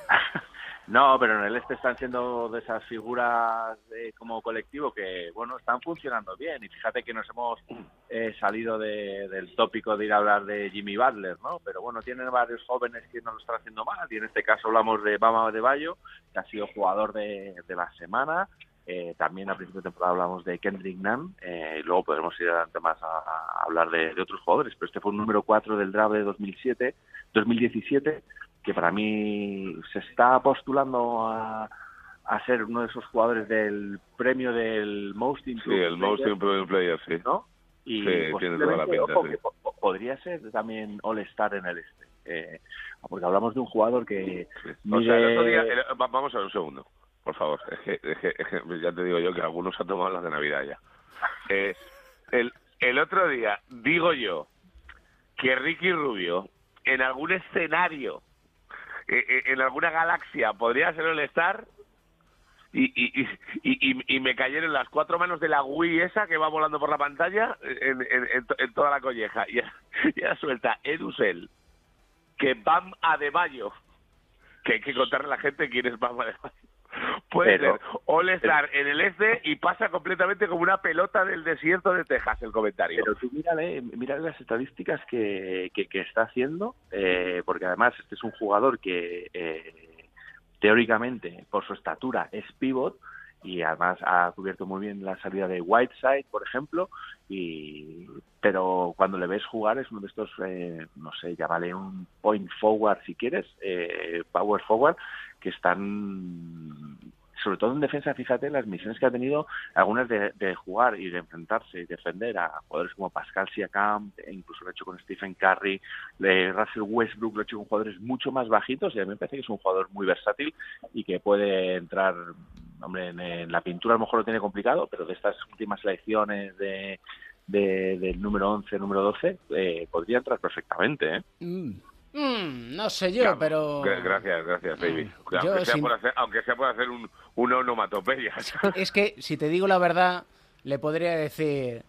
[LAUGHS] No, pero en el este están siendo de esas figuras como colectivo que, bueno, están funcionando bien. Y fíjate que nos hemos eh, salido de- del tópico de ir a hablar de Jimmy Butler, ¿no? Pero bueno, tienen varios jóvenes que no lo están haciendo mal. Y en este caso hablamos de Bama de Bayo, que ha sido jugador de, la semana. Eh, también a principio de temporada hablamos de Kendrick Nunn. eh, y luego podremos ir adelante más a, hablar de, de otros jugadores. Pero este fue un número 4 del draft de 2007, 2017 que para mí se está postulando a, a ser uno de esos jugadores del premio del Most Sí, Improved el Most Improved Player, sí. ¿no? Y Sí, tiene toda la pinta, ojo, sí. que po- po- podría ser también All-Star en el este. Eh, porque hablamos de un jugador que O sea, el otro día, el- va- vamos a ver un segundo, por favor. [LAUGHS] Es que, es que- es que ya te digo yo que algunos han tomado las de Navidad ya. Eh, el, el otro día, digo yo, que Ricky Rubio, en algún escenario, eh, eh, en alguna galaxia, podría ser el Star. Y, y, y, y, me cayeron las cuatro manos de la Wii esa que va volando por la pantalla en, en- en to- en toda la colleja. Y, [LAUGHS] y ahora suelta Edusel, que Bam Adebayo, que hay que contarle a la gente quién es Bam Adebayo, Puede Pero- ser All Star en el este y pasa completamente como una pelota del desierto de Texas el comentario. Pero tú mírale, mírale las estadísticas que, que, que está haciendo, eh, porque además este es un jugador que eh, teóricamente, por su estatura, es pivot y además ha cubierto muy bien la salida de Whiteside, por ejemplo, y pero cuando le ves jugar es uno de estos, eh, no sé, llámale un point forward si quieres, eh, power forward, que están sobre todo en defensa, fíjate las misiones que ha tenido, algunas de, de jugar y de enfrentarse y defender a jugadores como Pascal Siakam, e incluso lo ha hecho con Stephen Curry, de Russell Westbrook, lo ha hecho con jugadores mucho más bajitos y a mí me parece que es un jugador muy versátil y que puede entrar, hombre, en, la pintura a lo mejor lo tiene complicado, pero de estas últimas selecciones de, de- del número 11, número 12, eh, podría entrar perfectamente, ¿eh? Mm, mm, no sé yo, pero... Gra- Gracias, gracias, baby. Yo Aunque sea, sin- por hacer, aunque sea por hacer un, una onomatopeya. Es que, si te digo la verdad, le podría decir...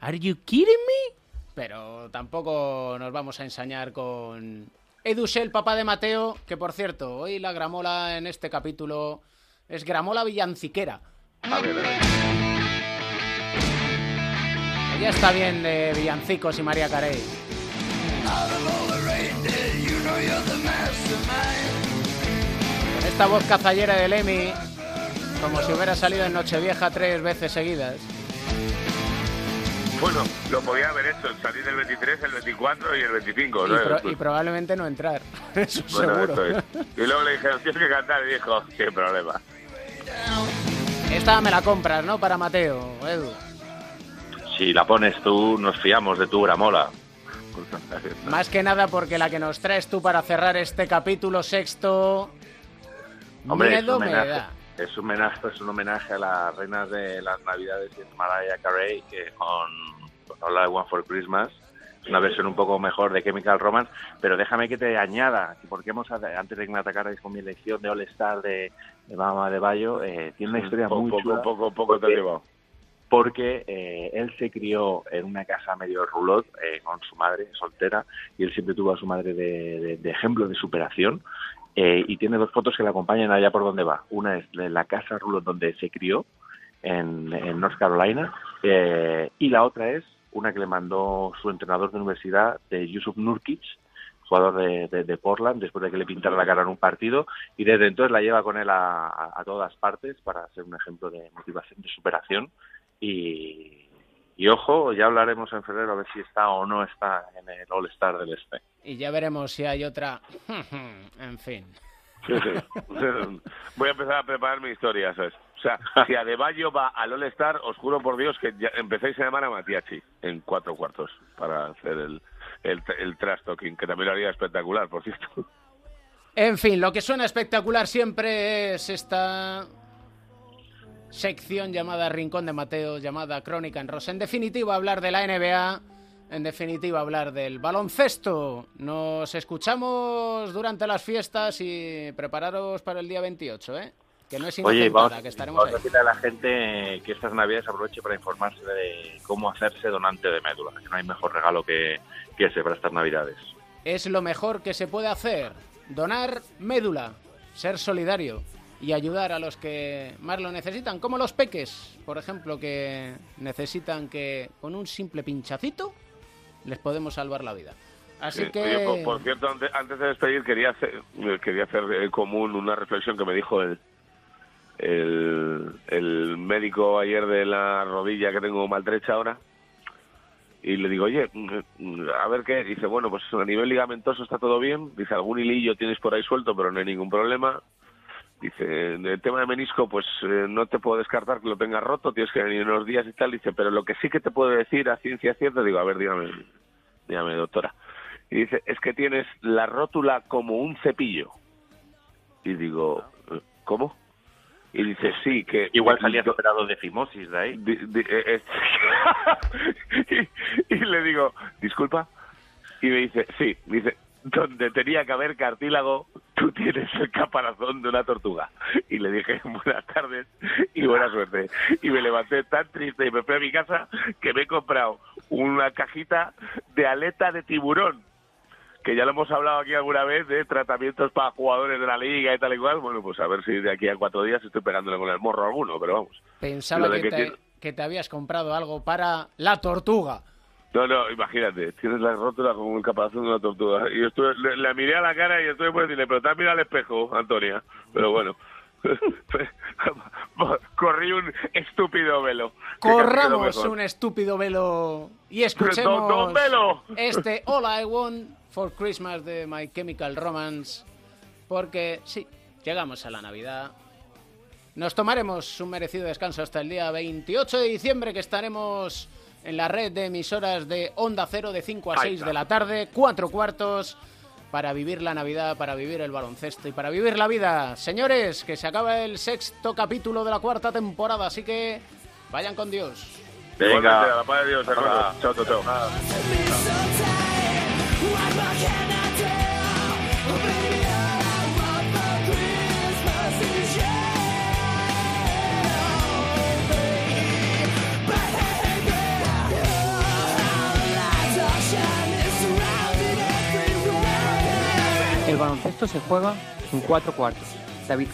¿Are you kidding me? Pero tampoco nos vamos a ensañar con... Edusel, papá de Mateo, que por cierto, hoy la gramola en este capítulo es gramola villanciquera. A ver, a ver. Ya está bien de villancicos y María Carey. Esta voz cazallera del Emi, como si hubiera salido en Nochevieja tres veces seguidas. Bueno, lo podía haber hecho, salir el 23, el 24 y el 25. Y, ¿no? pro- y probablemente no entrar. [LAUGHS] Eso Bueno, seguro. esto es. Y luego le dijeron, tienes que cantar, y dijo, sin problema. Esta me la compras, ¿no? Para Mateo, Edu. Si la pones tú, nos fiamos de tu gramola. Más que nada porque la que nos traes tú para cerrar este capítulo sexto. Hombre, es un, me homenaje, es, un homenaje, es un homenaje a las reinas de las navidades de Mariah Carey, que con, Want for Christmas es una versión un poco mejor de Chemical Romance, pero déjame que te añada, que porque hemos, antes de que me atacarais con mi elección de All Star de, de Mama de Bayo, eh, tiene una historia poco, muy poco, chula. poco, poco te has porque- porque eh, él se crió en una casa medio rulot eh, con su madre soltera y él siempre tuvo a su madre de, de- de ejemplo de superación eh, y tiene dos fotos que le acompañan allá por donde va. Una es de la casa rulot donde se crió en, North Carolina eh, y la otra es una que le mandó su entrenador de universidad de Yusuf Nurkic jugador de, Portland después de que le pintara la cara en un partido y desde entonces la lleva con él a, todas partes para ser un ejemplo de motivación, de superación y, y ojo, ya hablaremos en febrero a ver si está o no está en el All Star del Este. Y ya veremos si hay otra. [LAUGHS] en fin. Sí, sí. [LAUGHS] Voy a empezar a preparar mi historia, ¿sabes? O sea, si Adebayo va al All Star, os juro por Dios que ya empecéis a llamar a Matiachi en cuatro cuartos para hacer el, el, el trash talking, que también lo haría espectacular, por cierto. En fin, lo que suena espectacular siempre es esta sección llamada Rincón de Mateo, llamada Crónica en Rosa. En definitiva, hablar de la NBA, en definitiva, hablar del baloncesto. Nos escuchamos durante las fiestas y prepararos para el día 28, ¿eh? Que no es Oye, vamos, que estaremos vamos a decirle a la gente que estas navidades aproveche para informarse de cómo hacerse donante de médula, que no hay mejor regalo que, que ese para estas navidades. Es lo mejor que se puede hacer. Donar médula, ser solidario y ayudar a los que más lo necesitan, como los peques, por ejemplo, que necesitan que con un simple pinchacito les podemos salvar la vida. Así Sí, que... por, por cierto, antes, antes de despedir, quería hacer, quería hacer eh, común una reflexión que me dijo el, el, el médico ayer de la rodilla que tengo maltrecha ahora. Y le digo, oye, mm, a ver qué. Dice, bueno, pues a nivel ligamentoso está todo bien. Dice, algún hilillo tienes por ahí suelto, pero no hay ningún problema. Dice, el tema de menisco, pues eh, no te puedo descartar que lo tengas roto, tienes que venir unos días y tal. Dice, pero lo que sí que te puedo decir a ciencia cierta, digo, a ver, dígame, dígame, doctora. Y dice, es que tienes la rótula como un cepillo. Y digo, "Eh, ¿cómo? Y dice, sí, que... Igual salías operado de fimosis de ahí. Di- di- eh, eh, [LAUGHS] y, y le digo, disculpa. Y me dice, sí, dice, donde tenía que haber cartílago, tú tienes el caparazón de una tortuga. Y le dije, [LAUGHS] buenas tardes y buena suerte. Y me levanté tan triste y me fui a mi casa que me he comprado una cajita de aleta de tiburón. que ya lo hemos hablado aquí alguna vez de tratamientos para jugadores de la liga y tal y cual. Bueno, pues a ver si de aquí a cuatro días estoy pegándole con el morro a alguno, pero vamos. Pensaba Lo de que, que te, tiene- que te habías comprado algo para la tortuga. No, no, imagínate, tienes la rótula como el caparazón de una tortuga. Y yo estuve, le, le miré a la cara y estuve por decirle, pero te has mirado al espejo, Antonia. Pero bueno, [LAUGHS] corrí un estúpido velo. Corramos un estúpido velo y [LAUGHS] Don- escuchemos don Velo. este All I Want for Christmas de My Chemical Romance. Porque sí, llegamos a la Navidad. Nos tomaremos un merecido descanso hasta el día 28 de diciembre que estaremos en la red de emisoras de Onda Cero de 5 a Ahí 6 está. de la tarde, cuatro cuartos, para vivir la Navidad, para vivir el baloncesto y para vivir la vida. Señores, que se acaba el sexto capítulo de la cuarta temporada, así que vayan con Dios. Igualmente, a la paz de Dios, hermano. Chao, chao, chao. Baloncesto se juega en cuatro cuartos. David.